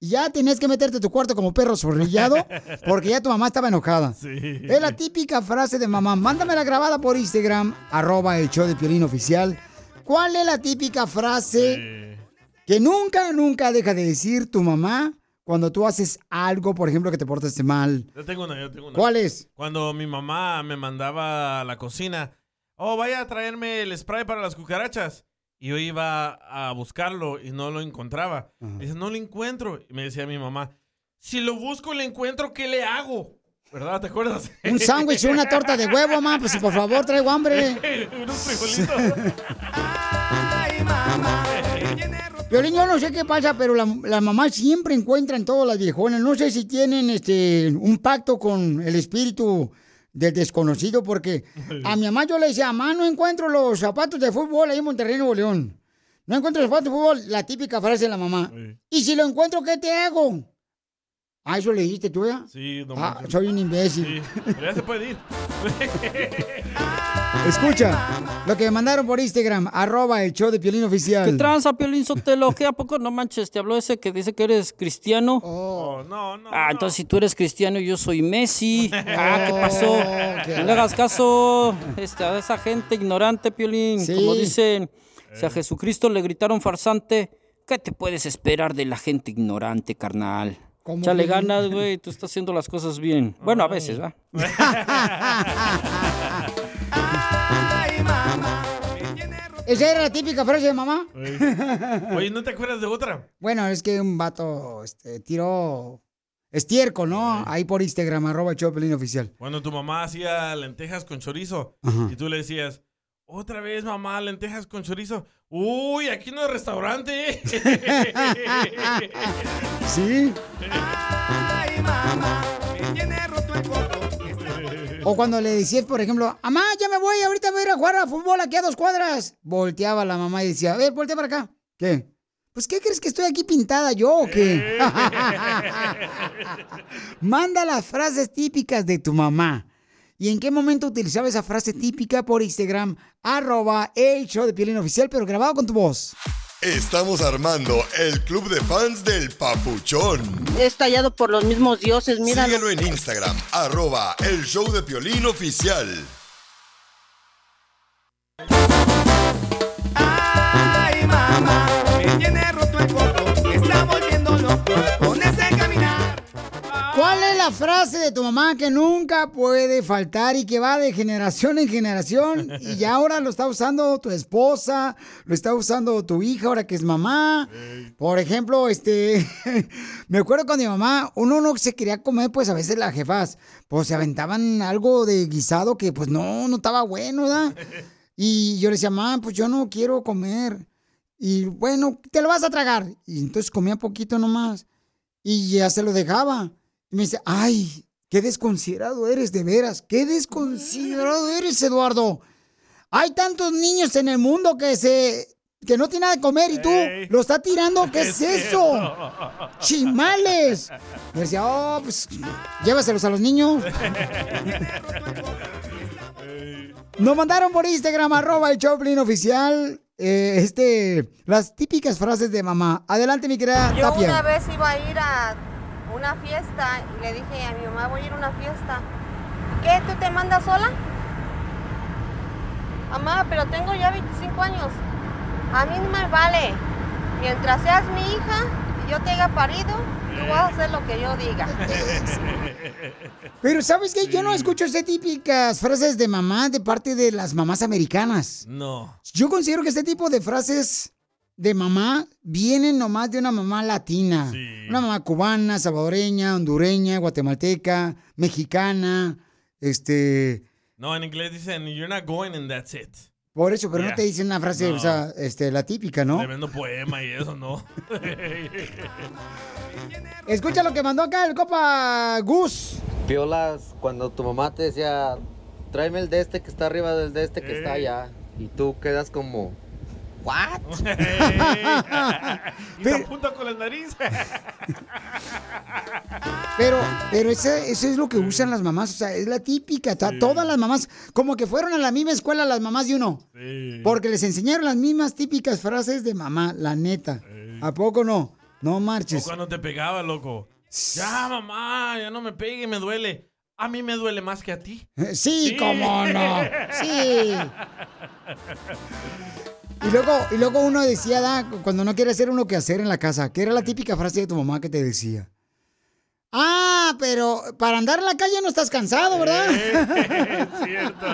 Ya tenías que meterte a tu cuarto como perro zorrillado porque ya tu mamá estaba enojada. Es la típica frase de mamá. Mándamela grabada por Instagram, arroba el show de Piolín Oficial. ¿Cuál es la típica frase que nunca, nunca deja de decir tu mamá cuando tú haces algo, por ejemplo, que te portaste mal? Yo tengo una, yo tengo una. ¿Cuál es? Cuando mi mamá me mandaba a la cocina, oh, vaya a traerme el spray para las cucarachas. Y yo iba a buscarlo y no lo encontraba. Dice, no lo encuentro. Y me decía mi mamá, si lo busco y lo encuentro, ¿qué le hago? ¿Verdad? ¿Te acuerdas? Un sándwich, una torta de huevo, mamá. Pues por favor, traigo hambre. Unos frijolitos. Violín, yo no sé qué pasa, pero la, la mamá siempre encuentra en todas las viejonas. No sé si tienen este un pacto con el espíritu del desconocido, porque a mi mamá yo le decía, mamá, no encuentro los zapatos de fútbol ahí en Monterrey, Nuevo León. No encuentro los zapatos de fútbol, la típica frase de la mamá. Y si lo encuentro, ¿qué te hago? Ah, eso le dijiste tú, ¿ya? Sí, don Ah, soy un imbécil. Sí, pero ya se puede ir. Escucha, lo que me mandaron por Instagram, arroba el show de Piolín Oficial. ¿Qué tranza, Piolín Sotelo? ¿Qué a poco no manches? ¿Te habló ese que dice que eres cristiano? Oh, no, no. Ah, entonces si tú eres cristiano y yo soy Messi. Ah, ¿qué pasó? Oh, No le hagas caso este, a esa gente ignorante, Piolín. Sí. Como dicen, si a Jesucristo le gritaron farsante, ¿qué te puedes esperar de la gente ignorante, carnal? ¿Cómo, Chale Piolín? ganas, güey, tú estás haciendo las cosas bien. Bueno, a veces, ¿va? Esa era la típica frase de mamá. Oye, ¿no te acuerdas de otra? Bueno, es que un vato este, tiró estiércol, ¿no? Ahí por Instagram, arroba Piolín Oficial. Cuando tu mamá hacía lentejas con chorizo Ajá. y tú le decías, otra vez mamá, lentejas con chorizo. Uy, aquí no es restaurante. Sí. O cuando le decías, por ejemplo, mamá, ya me voy, ahorita voy a ir a jugar a fútbol aquí a dos cuadras. Volteaba la mamá y decía, a ver, voltea para acá. ¿Qué? Pues, ¿qué crees que estoy aquí pintada yo o qué? Manda las frases típicas de tu mamá. ¿Y en qué momento utilizaba esa frase típica por Instagram? Arroba el show de Piolín Oficial, pero grabado con tu voz. Estamos armando el club de fans del Papuchón. Estallado por los mismos dioses, mira. Síguelo en Instagram, arroba el show de Piolín oficial. La frase de tu mamá que nunca puede faltar y que va de generación en generación y ya ahora lo está usando tu esposa, lo está usando tu hija ahora que es mamá? Por ejemplo, este, me acuerdo cuando mi mamá, uno no se quería comer, pues a veces las jefas, pues se aventaban algo de guisado que pues no, no estaba bueno, ¿verdad? Y yo le decía, mamá, pues yo no quiero comer. Y bueno, te lo vas a tragar. Y entonces comía poquito nomás. Y ya se lo dejaba. Me dice, ay, qué desconsiderado eres de veras. Qué desconsiderado eres, Eduardo. Hay tantos niños en el mundo que se que no tienen nada de comer y tú lo está tirando. ¿Qué es, eso? Chimales. Me decía, oh, pues llévaselos a los niños. Nos mandaron por Instagram, arroba el Choplin oficial, eh, este, las típicas frases de mamá. Adelante, mi querida Yo Tapia. una vez iba a ir a una fiesta y le dije a mi mamá, voy a ir a una fiesta. ¿Qué? ¿Tú te mandas sola? Mamá, pero tengo ya 25 años. A mí no me vale. Mientras seas mi hija y yo te haya parido, tú vas a hacer lo que yo diga. Pero ¿sabes qué? Yo no escucho estas típicas frases de mamá de parte de las mamás americanas. No. Yo considero que este tipo de frases de mamá vienen nomás de una mamá latina. Una mamá cubana, salvadoreña, hondureña, guatemalteca, mexicana, este... No, en inglés dicen, you're not going and that's it. Por eso, pero no te dicen una frase, No. o sea, este, la típica, ¿no? Tremendo poema y eso, ¿no? Escucha lo que mandó acá el copa Gus. Piolas, cuando tu mamá te decía, tráeme el de este que está arriba del de este que está allá. Y tú quedas como, ¿what? y apunta con la nariz. Pero, pero eso es lo que usan las mamás, o sea, es la típica. to- Todas las mamás, como que fueron a la misma escuela las mamás de uno. Porque les enseñaron las mismas típicas frases de mamá, la neta. ¿A poco no? No O marches. cuando te pegaba, loco. Ya, mamá, ya no me pegue, me duele. A mí me duele más que a ti. Eh, Sí, cómo no. Sí. Y luego, y luego uno decía, da, cuando no quiere hacer uno que hacer en la casa, que era la típica frase de tu mamá que te decía. Ah, pero para andar en la calle no estás cansado, ¿verdad? cierto.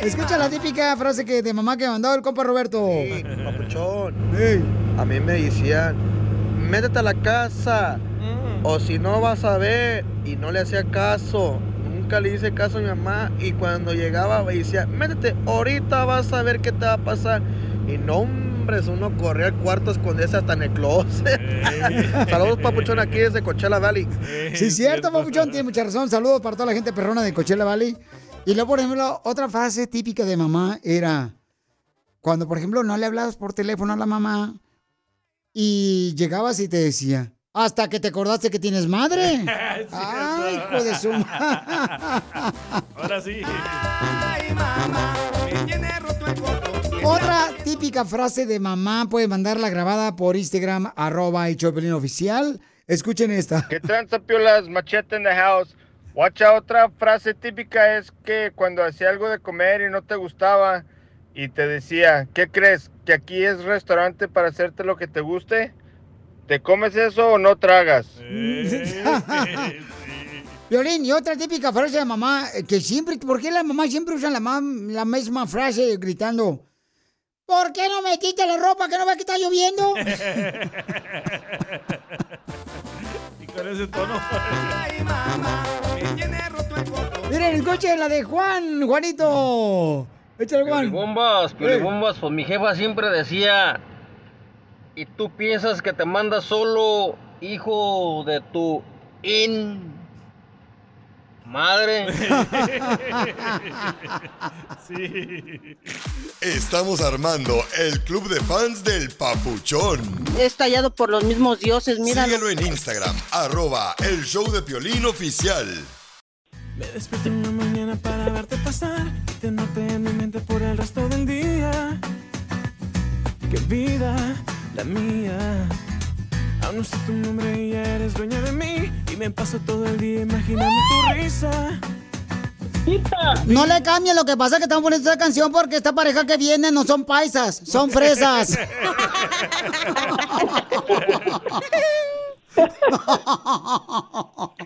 Escucha la típica frase que de mamá que mandó el compa Roberto. Papuchón. A mí me decían, métete a la casa. O si no vas a ver. Y no le hacía caso. Nunca le hice caso a mi mamá. Y cuando llegaba me decía, métete, ahorita vas a ver qué te va a pasar. Y no, hombre, uno corría al cuarto a esconderse hasta en el closet. Saludos, Papuchón, aquí desde Coachella Valley. Sí, cierto, Papuchón, tiene mucha razón. Saludos para toda la gente perrona de Coachella Valley. Y luego, por ejemplo, otra frase típica de mamá era cuando, por ejemplo, no le hablabas por teléfono a la mamá y llegabas y te decía, hasta que te acordaste que tienes madre. Ay, hijo de su Ahora sí. Otra típica frase de mamá puede mandarla grabada por Instagram, arroba el Chopelín oficial. Escuchen esta. ¿Qué tranza, piolas? Machete in the house. Guacha, otra frase típica es que cuando hacía algo de comer y no te gustaba y te decía, ¿qué crees? ¿Que aquí es restaurante para hacerte lo que te guste? ¿Te comes eso o no tragas? Violín, y otra típica frase de mamá, eh, que siempre, ¿por qué las mamás siempre usan la, mam- la misma frase gritando? ¿Por qué no me quitas la ropa que no ve que está lloviendo? y con ese tono. Miren, escuchen la de Juan, Juanito. Échale, Juan. Piolibombas, Eh. piolibombas, pues mi jefa siempre decía, y tú piensas que te manda solo hijo de tu in madre. sí. Estamos armando el club de fans del Papuchón. Es tallado por los mismos dioses, mira. Síguelo en Instagram, arroba el show de Piolín oficial. Me despierto en la mañana para verte pasar y tenerte en mi mente por el resto del día. Qué vida la mía. Aún no sé tu nombre y ya eres dueña de mí. Y me paso todo el día imaginando tu risa. No le cambien, lo que pasa es que estamos poniendo esta canción porque esta pareja que viene no son paisas, son fresas.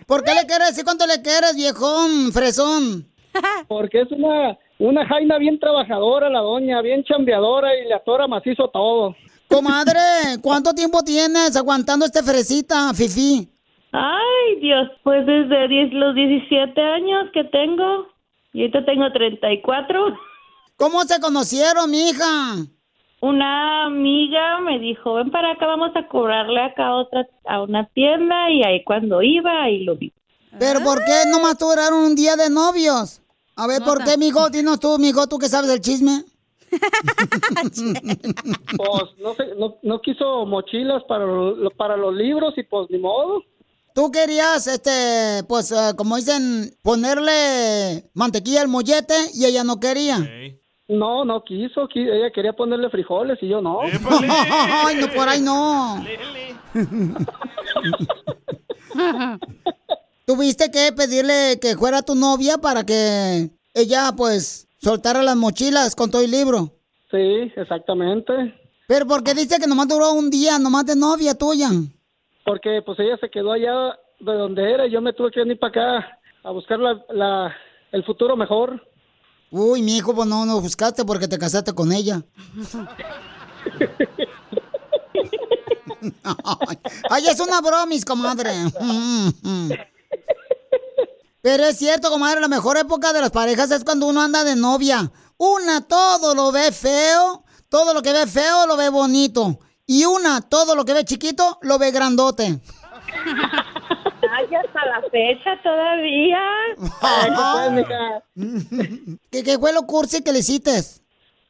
¿Por qué le quieres decir cuánto le quieres, viejón, fresón? Porque es una, una jaina bien trabajadora, la doña, bien chambeadora y le atora macizo todo. Comadre, ¿cuánto tiempo tienes aguantando este fresita, Fifi? Ay, Dios, pues desde 10 los 17 años que tengo. Y ahorita tengo 34. ¿Cómo se conocieron, mija? Una amiga me dijo, ven para acá, vamos a cobrarle acá a otra, a una tienda. Y ahí cuando iba, ahí lo vi. ¿Pero por qué nomás duraron un día de novios? A ver, ¿por qué, mijo? Dinos tú, mijo, tú que sabes el chisme. Pues no, sé, no, no quiso mochilas para, lo- para los libros y pues ni modo. Tú querías, este, pues, eh, como dicen, ponerle mantequilla al mollete y ella no quería. No, no quiso, qui- ella quería ponerle frijoles y yo no. Ay, no, por ahí no. Tuviste que pedirle que fuera tu novia para que ella, pues, soltara las mochilas con todo el libro. Sí, exactamente. Pero ¿por qué dice que nomás duró un día, nomás de novia tuya? Porque pues ella se quedó allá de donde era y yo me tuve que venir para acá a buscar la, la- el futuro mejor. Uy, mi hijo, pues no, no buscaste porque te casaste con ella. Ay, es una bromis, comadre. Pero es cierto, comadre, la mejor época de las parejas es cuando uno anda de novia. Una todo lo ve feo, todo lo que ve feo lo ve bonito. Y una todo lo que ve chiquito lo ve grandote. Ay, hasta la fecha todavía. ¿Qué, ¿Qué fue lo cursi que le hiciste?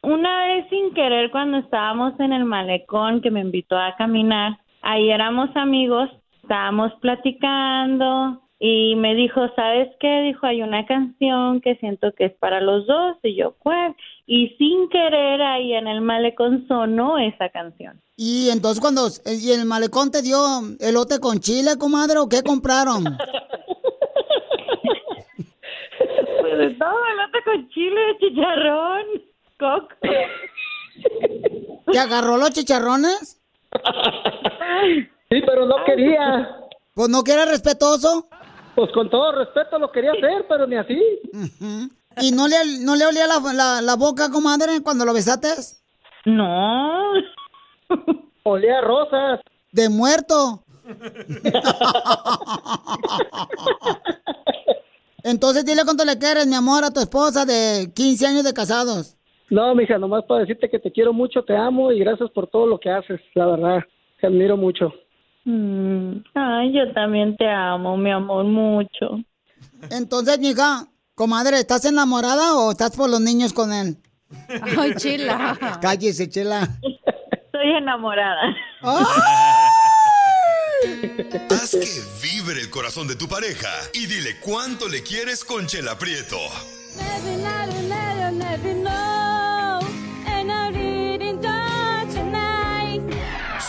Una vez sin querer cuando estábamos en el malecón que me invitó a caminar, ahí éramos amigos, estábamos platicando y me dijo, ¿sabes qué? Dijo, hay una canción que siento que es para los dos y yo, ¿cuál? Y sin querer ahí en el malecón sonó esa canción. Y entonces cuando y el malecón te dio elote con chile, comadre, ¿o qué compraron? Pues todo elote con chile, chicharrón, coco. ¿Te agarró los chicharrones? Sí, pero no quería. Pues no que era respetuoso. Pues con todo respeto lo quería hacer, pero ni así. ¿Y no le, no le olía la, la, la boca, comadre, cuando lo besaste? No. Olía a rosas. De muerto. Entonces dile cuánto le quieres, mi amor, a tu esposa de 15 años de casados. No, mija, nomás para decirte que te quiero mucho, te amo y gracias por todo lo que haces, la verdad. Te admiro mucho. Mm, Ay, yo también te amo, mi amor, mucho. Entonces, mija, comadre, ¿estás enamorada o estás por los niños con él? Ay, chela. Cállese, chela. Estoy enamorada. Haz que vibre el corazón de tu pareja y dile cuánto le quieres con Chela Prieto.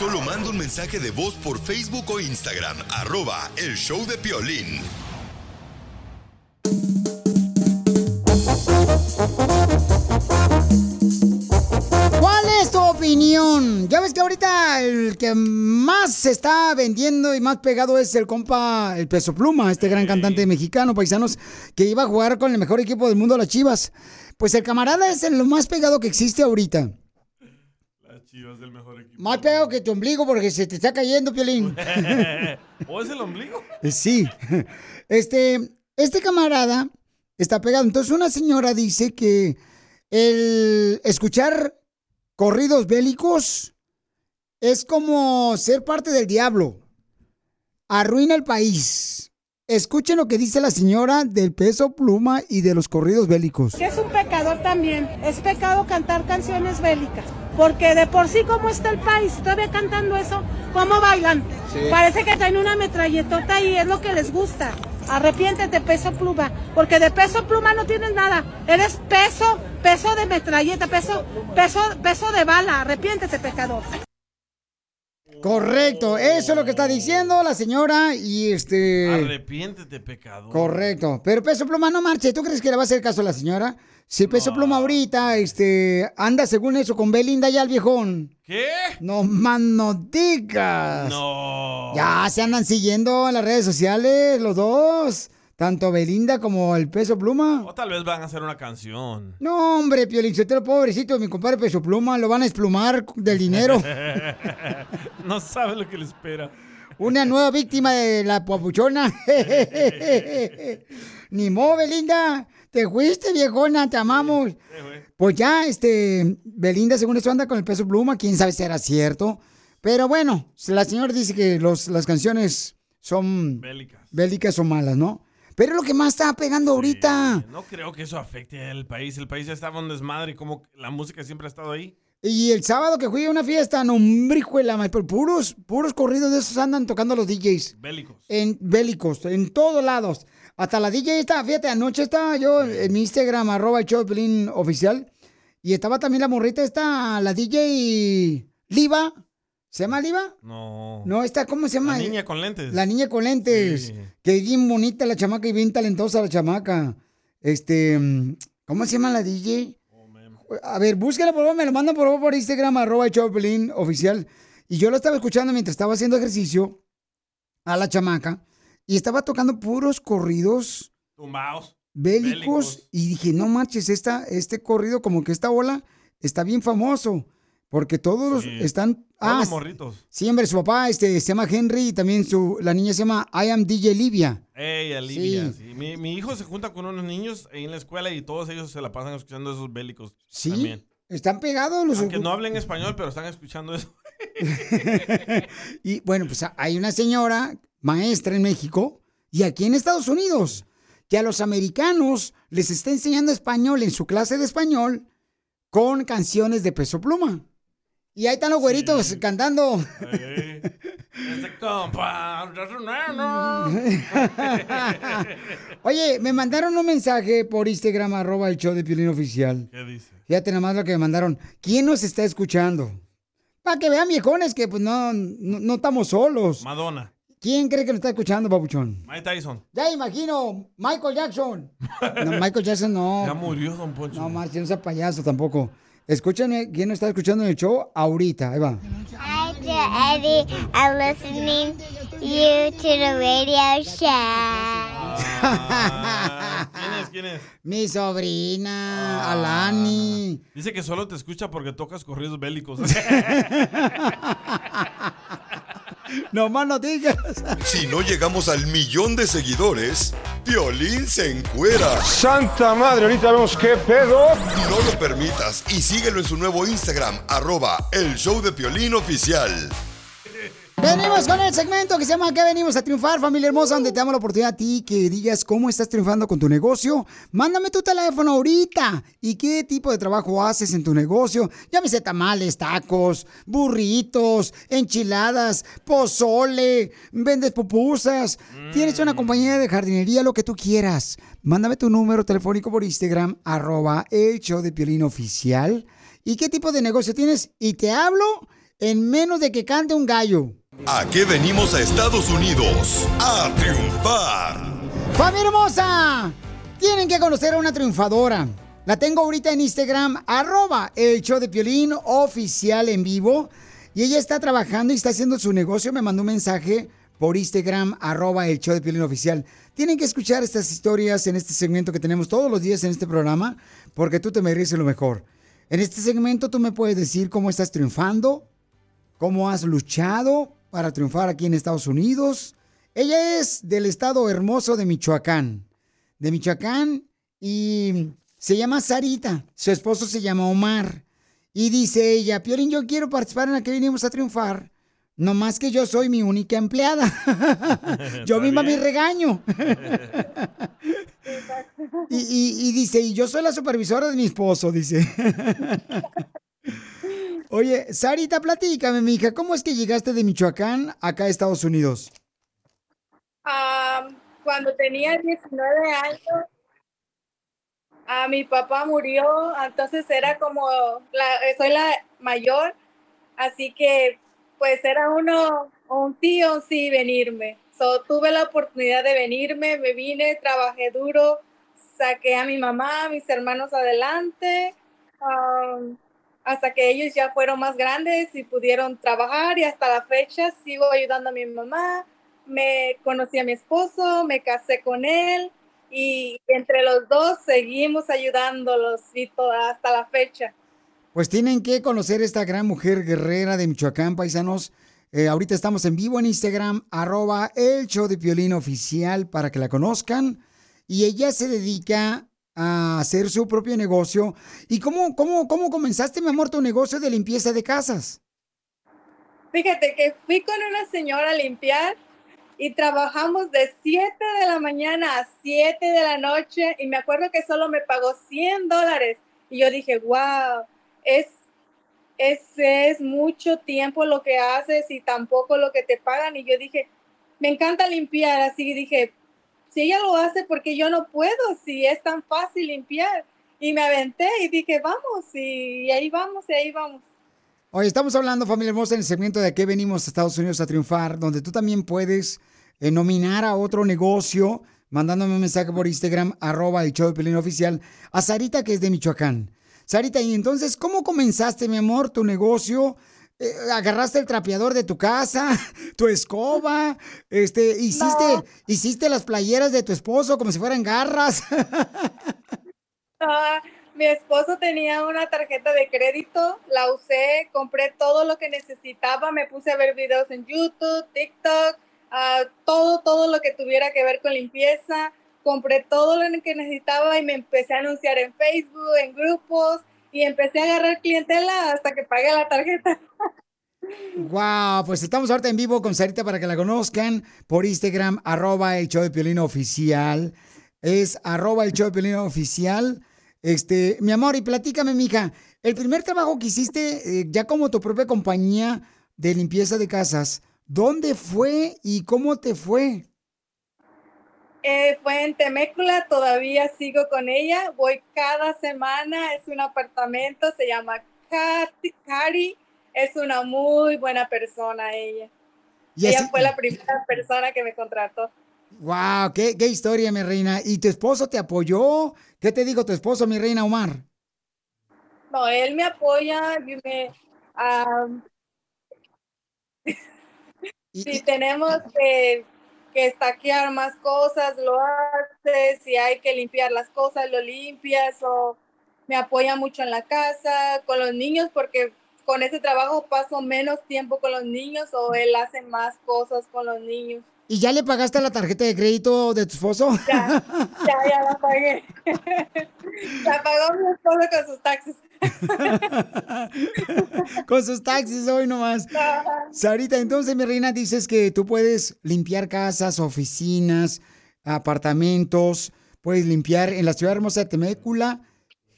Solo manda un mensaje de voz por Facebook o Instagram, arroba el show de Piolín. ¿Cuál es tu opinión? Ya ves que ahorita el que más se está vendiendo y más pegado es el compa, el peso pluma, este gran cantante mexicano, paisanos, que iba a jugar con el mejor equipo del mundo, las Chivas. Pues el camarada es el más pegado que existe ahorita. Chivas del mejor equipo. Más pegado que tu ombligo porque se te está cayendo, Piolín. ¿O es el ombligo? Sí. Este, este camarada está pegado. Entonces una señora dice que el escuchar corridos bélicos es como ser parte del diablo. Arruina el país. Escuchen lo que dice la señora del peso pluma y de los corridos bélicos. Es un pecador también. Es pecado cantar canciones bélicas. Porque de por sí, ¿cómo está el país? Todavía cantando eso, ¿cómo bailan? Sí. Parece que traen una metralletota y es lo que les gusta. Arrepiéntete, peso pluma. Porque de peso pluma no tienes nada. Eres peso, peso de metralleta, peso, peso, peso de bala. Arrepiéntete, pecador. Correcto, eso es lo que está diciendo la señora y este... Arrepiéntete, pecador. Correcto. Pero Peso Pluma no marche. ¿Tú crees que le va a hacer caso a la señora? Si Peso Pluma ahorita, este, anda según eso con Belinda ya el viejón. ¿Qué? No más no digas. No. Ya se andan siguiendo en las redes sociales los dos. Tanto Belinda como el Peso Pluma. O tal vez van a hacer una canción. No, hombre, Piolincetero, pobrecito, mi compadre Peso Pluma, lo van a esplumar del dinero. no sabe lo que le espera. Una nueva víctima de la papuchona. Ni mo, Belinda. Te fuiste, viejona, te amamos. Pues ya, este, Belinda, según esto, anda con el peso pluma. Quién sabe si era cierto. Pero bueno, la señora dice que los, las canciones son Bélicas. bélicas o malas, ¿no? Pero es lo que más está pegando ahorita. No creo que eso afecte al país. El país ya estaba en desmadre y como la música siempre ha estado ahí. Y el sábado que fui a una fiesta, no, hombre, la pero puros, puros corridos de esos andan tocando los DJs. Bélicos. En bélicos, en todos lados. Hasta la DJ estaba, fíjate, anoche estaba yo en mi Instagram, arroba el show de Piolín oficial. Y estaba también la morrita esta, la DJ Liva. ¿Se llama Liva? No. No, esta, ¿cómo se llama? La niña con lentes. La niña con lentes. Que es bien bonita la chamaca y bien talentosa la chamaca. Este, ¿cómo se llama la DJ? A ver, búscala por favor, me lo mandan por favor por Instagram, arroba Piolín oficial. Y yo lo estaba escuchando mientras estaba haciendo ejercicio a la chamaca. Y estaba tocando puros corridos Tumbaos. bélicos. Y dije, no manches, esta, este corrido, como que esta ola está bien famoso. Porque todos están. Todos Ah, morritos. sí, hombre, su papá este, se llama Henry y también su, la niña se llama I am DJ Livia. Ey, Olivia. Sí. sí. Mi, mi hijo se junta con unos niños en la escuela y todos ellos se la pasan escuchando esos bélicos. Sí, También. están pegados los. Aunque no hablen español, pero están escuchando eso. Y bueno, pues hay una señora maestra en México y aquí en Estados Unidos que a los americanos les está enseñando español en su clase de español con canciones de peso pluma. Y ahí están los güeritos cantando. Este. Oye, me mandaron un mensaje por Instagram, arroba el show de Piolín Oficial. ¿Qué dice? Fíjate nada más lo que me mandaron. ¿Quién nos está escuchando? Para que vean, viejones, que pues no, no, no estamos solos. Madonna. ¿Quién cree que nos está escuchando, papuchón? Mike Tyson. Ya imagino, Michael Jackson. No, Michael Jackson no. Ya murió, don Poncho. No, más, no sea payaso tampoco. Escúchame, ¿quién nos está escuchando en el show? Ahorita, ahí va. Hi to Eddie. I'm listening you to the radio show. ¿Quién es? ¿Quién es? Mi sobrina, Alani. Dice que solo te escucha porque tocas corridos bélicos. No más no digas. Si no llegamos al millón de seguidores, Piolín se encuera. Santa madre, ahorita vemos qué pedo. No lo permitas y síguelo en su nuevo Instagram, arroba el show de Piolín oficial. Venimos con el segmento que se llama ¿Qué venimos a triunfar, familia hermosa? Donde te damos la oportunidad a ti que digas cómo estás triunfando con tu negocio. Mándame tu teléfono ahorita y qué tipo de trabajo haces en tu negocio. Llámese tamales, tacos, burritos, enchiladas, pozole, vendes pupusas. Tienes una compañía de jardinería, lo que tú quieras. Mándame tu número telefónico por Instagram, arroba el show de Piolín oficial. ¿Y qué tipo de negocio tienes? Y te hablo en menos de que cante un gallo. ¿A qué venimos a Estados Unidos? A triunfar. ¡Familia hermosa! Tienen que conocer a una triunfadora. La tengo ahorita en Instagram, arroba el show de Piolín oficial en vivo. Y ella está trabajando y está haciendo su negocio. Me mandó un mensaje por Instagram, arroba el show de Piolín oficial. Tienen que escuchar estas historias en este segmento que tenemos todos los días en este programa, porque tú te mereces lo mejor. En este segmento tú me puedes decir cómo estás triunfando, cómo has luchado para triunfar aquí en Estados Unidos. Ella es del estado hermoso de Michoacán. De Michoacán y se llama Sarita. Su esposo se llama Omar. Y dice ella, Piolín, yo quiero participar en la que vinimos a triunfar. No más que yo soy mi única empleada. yo misma me regaño. y, y- y dice, y yo soy la supervisora de mi esposo, dice. Oye, Sarita, platícame, mija, ¿cómo es que llegaste de Michoacán acá a Estados Unidos? Cuando tenía 19 años, mi papá murió, entonces era como, la, soy la mayor, así que pues era uno, un sí o un sí venirme. So, tuve la oportunidad de venirme, me vine, trabajé duro, saqué a mi mamá, a mis hermanos adelante, hasta que ellos ya fueron más grandes y pudieron trabajar y hasta la fecha sigo ayudando a mi mamá. Me conocí a mi esposo, me casé con él y entre los dos seguimos ayudándolos y toda, hasta la fecha. Pues tienen que conocer esta gran mujer guerrera de Michoacán, paisanos. Eh, ahorita estamos en vivo en Instagram, arroba el show de Piolín oficial para que la conozcan. Y ella se dedica a hacer su propio negocio. ¿Y cómo, cómo, cómo comenzaste, mi amor, tu negocio de limpieza de casas? Fíjate que fui con una señora a limpiar y trabajamos de 7 de la mañana a 7 de la noche y me acuerdo que solo me pagó 100 dólares. Y yo dije, wow, es, es, es mucho tiempo lo que haces y tampoco lo que te pagan. Y yo dije, me encanta limpiar, así dije, si ella lo hace, porque yo no puedo? Si es tan fácil limpiar. Y me aventé y dije, vamos, y ahí vamos, y ahí vamos. Hoy estamos hablando, familia hermosa, en el segmento de qué venimos a Estados Unidos a triunfar, donde tú también puedes eh, nominar a otro negocio, mandándome un mensaje por Instagram, arroba el show de Pelín Oficial, a Sarita, que es de Michoacán. Sarita, y entonces, ¿cómo comenzaste, mi amor, tu negocio? Eh, agarraste el trapeador de tu casa, tu escoba, este, hiciste, hiciste las playeras de tu esposo como si fueran garras. Ah, mi esposo tenía una tarjeta de crédito, la usé, compré todo lo que necesitaba, me puse a ver videos en YouTube, TikTok, ah, todo, todo lo que tuviera que ver con limpieza. Compré todo lo que necesitaba y me empecé a anunciar en Facebook, en grupos y empecé a agarrar clientela hasta que pagué la tarjeta. Wow, pues estamos ahorita en vivo con Sarita para que la conozcan por Instagram, arroba el show de Piolín oficial. Es arroba el show de Piolín oficial. Este, mi amor, y platícame, mija, el primer trabajo que hiciste eh, ya como tu propia compañía de limpieza de casas, ¿dónde fue y cómo te fue? Eh, fue en Temécula, todavía sigo con ella, voy cada semana, es un apartamento, se llama Cari, es una muy buena persona ella. Y ella así- fue la primera persona que me contrató. Wow, qué, qué historia, mi reina. ¿Y tu esposo te apoyó? ¿Qué te dijo tu esposo, mi reina Omar? No, él me apoya, y me, am, si tenemos que, que estaquear más cosas, lo hace, si hay que limpiar las cosas, lo limpias, o me apoya mucho en la casa, con los niños, porque con ese trabajo paso menos tiempo con los niños, o él hace más cosas con los niños. ¿Y ya le pagaste la tarjeta de crédito de tu esposo? Ya, ya la pagué. la pagó mi esposo con sus taxis. Con sus taxis hoy nomás. Sarita, entonces, mi reina, dices que tú puedes limpiar casas, oficinas, apartamentos, puedes limpiar en la ciudad hermosa de Temécula,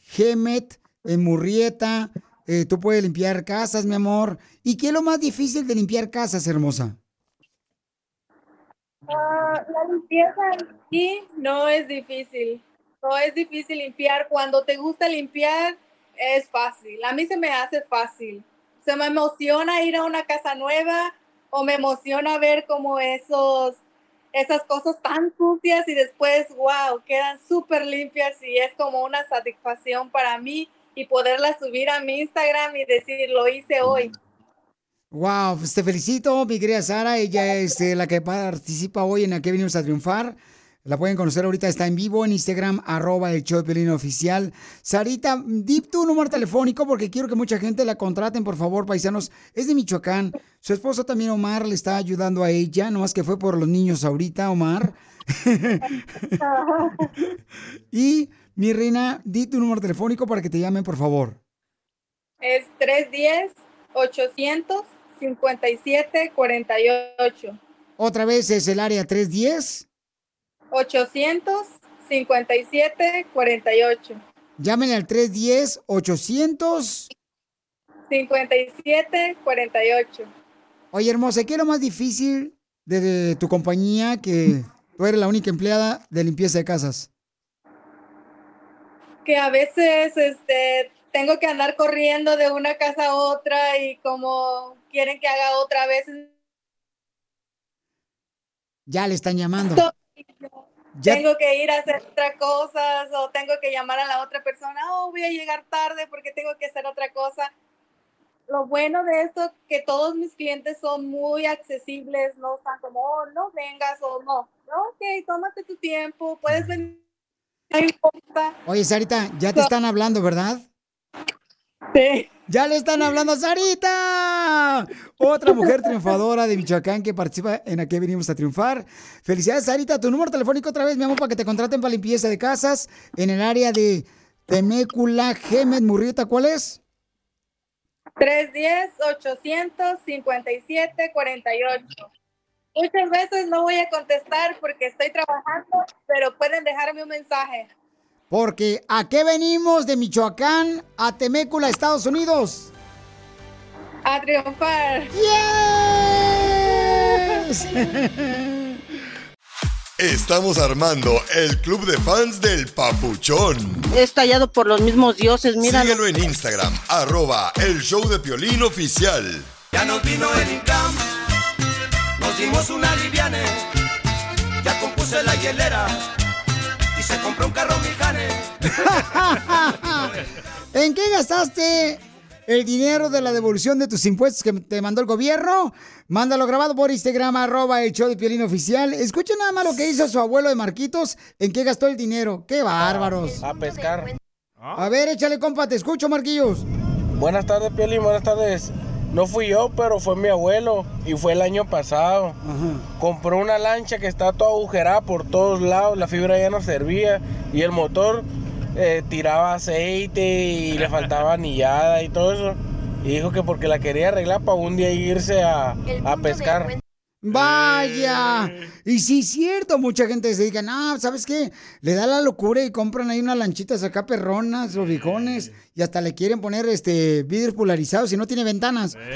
Gemet, en Murrieta, eh, tú puedes limpiar casas, mi amor. ¿Y qué es lo más difícil de limpiar casas, hermosa? Ah, la limpieza sí no es difícil. No es difícil limpiar. Cuando te gusta limpiar, es fácil. A mí se me hace fácil. Se me emociona ir a una casa nueva o me emociona ver como esos, esas cosas tan sucias y después, wow, quedan súper limpias y es como una satisfacción para mí y poderlas subir a mi Instagram y decir, lo hice hoy. Wow, pues te felicito, mi querida Sara. Ella es eh, la que participa hoy en Aquí venimos a triunfar. La pueden conocer ahorita, está en vivo en Instagram, arroba el show de oficial. Sarita, di tu número telefónico porque quiero que mucha gente la contraten, por favor, paisanos. Es de Michoacán. Su esposo también, Omar, le está ayudando a ella, nomás que fue por los niños ahorita, Omar. y, mi reina, di tu número telefónico para que te llamen, por favor. Es 310-857-48. Otra vez es el área 310. 857-48. Llámenle al 310-800. 57-48. Oye, hermosa, ¿qué es lo más difícil de, de tu compañía que tú eres la única empleada de limpieza de casas? Que a veces este, tengo que andar corriendo de una casa a otra y como quieren que haga otra vez. Ya le están llamando. Ya- Tengo que ir a hacer otras cosas o tengo que llamar a la otra persona, oh, voy a llegar tarde porque tengo que hacer otra cosa. Lo bueno de esto que todos mis clientes son muy accesibles, no están como, oh, no vengas o no. Ok, tómate tu tiempo, puedes venir, no importa. Oye, Sarita, ya te están hablando, ¿verdad? Sí. Ya le están hablando a Sarita. Otra mujer triunfadora de Michoacán que participa en Aquí venimos a triunfar. Felicidades, Sarita. Tu número telefónico otra vez, mi amor, para que te contraten para limpieza de casas en el área de Temécula, Gemet, Murrieta. ¿Cuál es? 310-857-48. Muchas veces no voy a contestar porque estoy trabajando, pero pueden dejarme un mensaje. Porque ¿a qué venimos de Michoacán a Temécula, Estados Unidos? A triunfar. Estamos armando el club de fans del Papuchón. Es tallado por los mismos dioses, mira. Síguelo en Instagram, arroba el show de Piolín oficial. Ya nos vino el Incam, nos dimos una liviane, ya compuse la hielera se compró un carro Mijane. ¿En qué gastaste el dinero de la devolución de tus impuestos que te mandó el gobierno? Mándalo grabado por Instagram, arroba el show de Piolín Oficial. Escuchen nada más lo que hizo su abuelo de Marquitos, en qué gastó el dinero. ¡Qué bárbaros! A pescar. A ver, échale, compa, te escucho, Marquillos. Buenas tardes, Piolín, buenas tardes. No fui yo, pero fue mi abuelo y fue el año pasado. Compró una lancha que está toda agujerada por todos lados, la fibra ya no servía y el motor eh, tiraba aceite y le faltaba anillada y todo eso. Y dijo que porque la quería arreglar para un día irse a, a pescar. Vaya. Y sí es cierto, mucha gente se dice, no, ¿sabes qué? Le da la locura y compran ahí unas lanchitas acá perronas, los viejones, y hasta le quieren poner este vidrios polarizados y no tiene ventanas.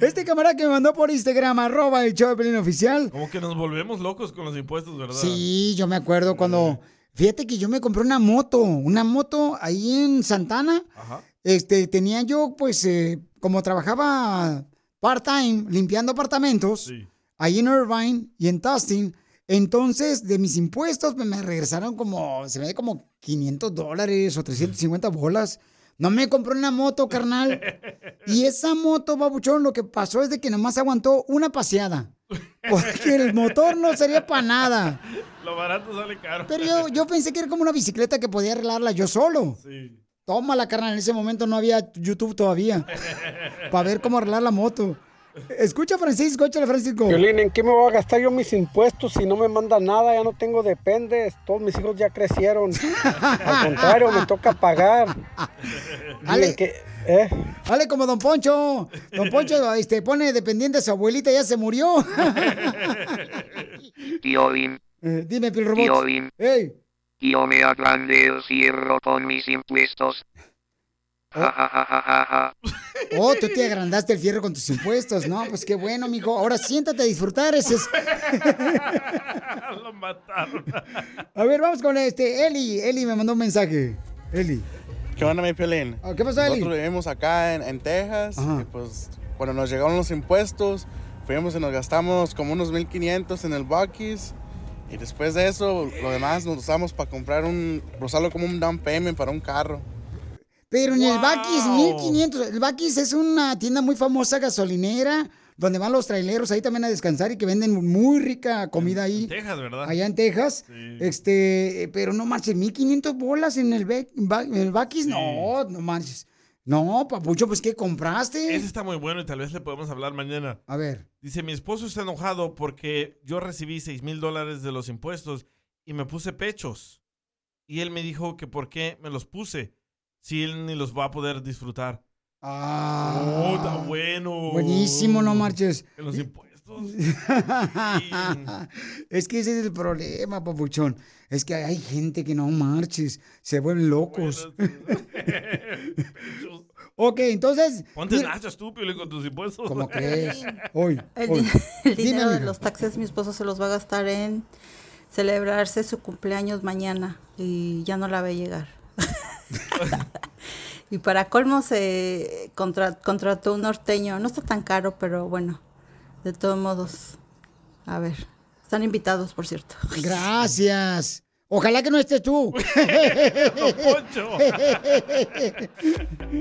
Este camarada que me mandó por Instagram, arroba el show de Pelín oficial. Como que nos volvemos locos con los impuestos, ¿verdad? Sí, yo me acuerdo cuando. Fíjate que yo me compré una moto, una moto ahí en Santana. Este, tenía yo, pues, eh, como trabajaba part-time limpiando apartamentos, ahí en Irvine y en Tustin. Entonces, de mis impuestos, pues, me regresaron como, se me ve como 500 dólares o 350 bolas. No me compré una moto, carnal. Y esa moto, babuchón, lo que pasó es de que nomás aguantó una paseada. Porque el motor no sería para nada. Lo barato sale caro. Pero yo, yo pensé que era como una bicicleta que podía arreglarla yo solo. Sí. Tómala, carnal. En ese momento no había YouTube todavía. Para ver cómo arreglar la moto. Escucha, Francisco, échale, Francisco. Violín, ¿en qué me voy a gastar yo mis impuestos si no me mandan nada? Ya no tengo dependes. Todos mis hijos ya crecieron. Al contrario, me toca pagar. Ale. Que- ¿eh? Dale como Don Poncho. Don Poncho este, pone dependiente a su abuelita, ya se murió. Piolín, Eh, Dime, Pil Robot. Piolín. Yo me agrandé el cierro con mis impuestos. Ja, ja, ja, ja, ja, ja. Oh, tú te agrandaste el fierro con tus impuestos. No, pues qué bueno, mijo. Ahora siéntate a disfrutar. Ese es... Lo mataron. A ver, vamos con este. Eli. Eli me mandó un mensaje. Eli. ¿Qué onda, mi Piolín? Ah, ¿qué pasó, Eli? Nosotros vivimos acá en, en Texas Ajá. y pues cuando nos llegaron los impuestos, fuimos y nos gastamos como unos 1500 en el Bucky's y después de eso, lo demás nos usamos para comprar un, usarlo como un down payment para un carro. Pero en el Bakis, 1500. El Bakis es una tienda muy famosa gasolinera donde van los traileros ahí también a descansar y que venden muy rica comida ahí. Texas, ¿verdad? Allá en Texas. Este, pero no marches, 1500 bolas en el, en el Bakis. No, no marches. No, papucho, pues ¿qué compraste? Ese está muy bueno y tal vez le podemos hablar mañana. A ver. Dice, mi esposo está enojado porque yo recibí 6 mil dólares de los impuestos y me puse pechos. Y él me dijo que por qué me los puse si él ni los va a poder disfrutar. Ah. Oh, está bueno. Buenísimo, no marches. En los impuestos. es que ese es el problema, papuchón. Es que hay gente que no marches, se vuelven locos. ok, entonces. Ponte mira- nachas tú, Piolín, con tus impuestos. ¿Cómo crees? Hoy. El, hoy. di- el Dime, dinero de los taxes mi esposo se los va a gastar en celebrarse su cumpleaños mañana y ya no la ve llegar. Y para colmo se contra- contrató un norteño. No está tan caro, pero bueno, de todos modos. A ver, están invitados, por cierto. Gracias. Ojalá que no estés tú.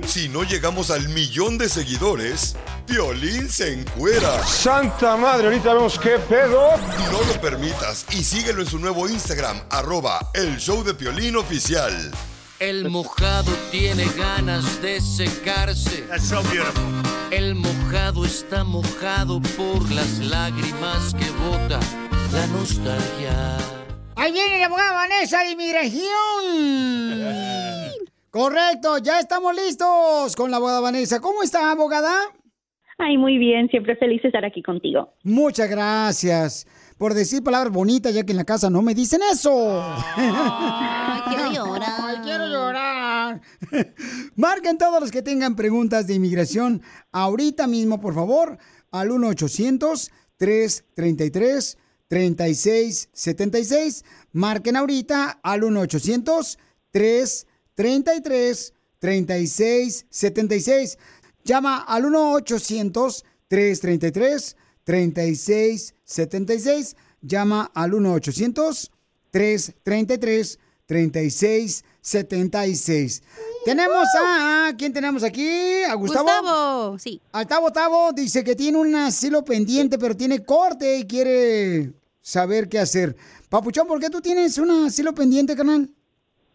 Si no llegamos al millón de seguidores, Piolín se encuera. Santa madre, ahorita vemos qué pedo. No lo permitas y síguelo en su nuevo Instagram, arroba el show de Piolín oficial. El mojado tiene ganas de secarse. El mojado está mojado por las lágrimas que bota la nostalgia. Ahí viene la abogada Vanessa de inmigración. Correcto, ya estamos listos con la abogada Vanessa. ¿Cómo está, abogada? Ay, muy bien, siempre feliz de estar aquí contigo. Muchas gracias por decir palabras bonitas, ya que en la casa no me dicen eso. quiero llorar. Ay, quiero llorar. Marquen todos los que tengan preguntas de inmigración ahorita mismo, por favor, al 1-800-333-3676. Marquen ahorita al 1-800-333-3676. Llama al 1-800-333-3676. Llama al 1-800-333-3676. Tenemos a... ¿Quién tenemos aquí? ¿A Gustavo? Gustavo, sí. Al Tavo Tavo dice que tiene un asilo pendiente, pero tiene corte y quiere saber qué hacer. Papuchón, ¿por qué tú tienes un asilo pendiente, carnal?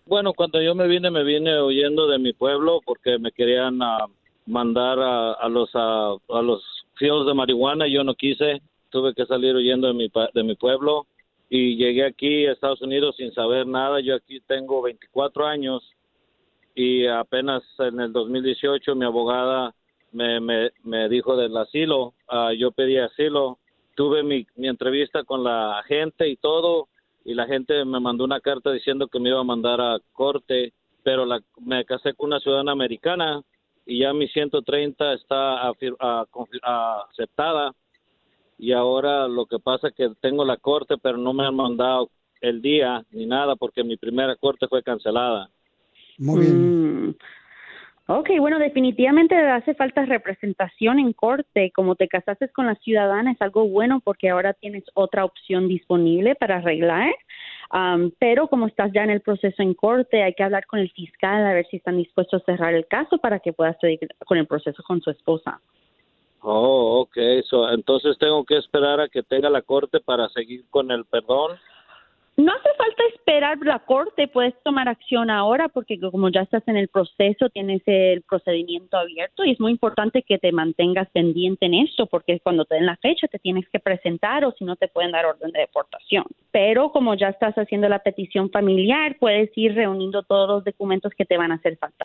Bueno, cuando yo me vine, me vine huyendo de mi pueblo porque me querían ah, mandar a, a los a, a los fields de marihuana. Yo no quise, tuve que salir huyendo de mi pa- de mi pueblo y llegué aquí a Estados Unidos sin saber nada. Yo aquí tengo 24 años y apenas en el 2018 mi abogada me, me, dijo del asilo. Ah, yo pedí asilo, tuve mi, mi entrevista con la gente y todo y la gente me mandó una carta diciendo que me iba a mandar a corte, pero la, me casé con una ciudadana americana y ya mi 130 está aceptada y ahora lo que pasa es que tengo la corte, pero no me han mandado el día ni nada porque mi primera corte fue cancelada. Muy bien. Ok, bueno, definitivamente hace falta representación en corte. Como te casaste con la ciudadana es algo bueno porque ahora tienes otra opción disponible para arreglar. Am, pero como estás ya en el proceso en corte, hay que hablar con el fiscal a ver si están dispuestos a cerrar el caso para que puedas seguir con el proceso con su esposa. Oh, ok, so, entonces tengo que esperar a que tenga la corte para seguir con el perdón. No hace falta esperar la corte, puedes tomar acción ahora porque como ya estás en el proceso, tienes el procedimiento abierto y es muy importante que te mantengas pendiente en esto porque cuando te den la fecha te tienes que presentar o si no te pueden dar orden de deportación. Pero como ya estás haciendo la petición familiar, puedes ir reuniendo todos los documentos que te van a hacer falta.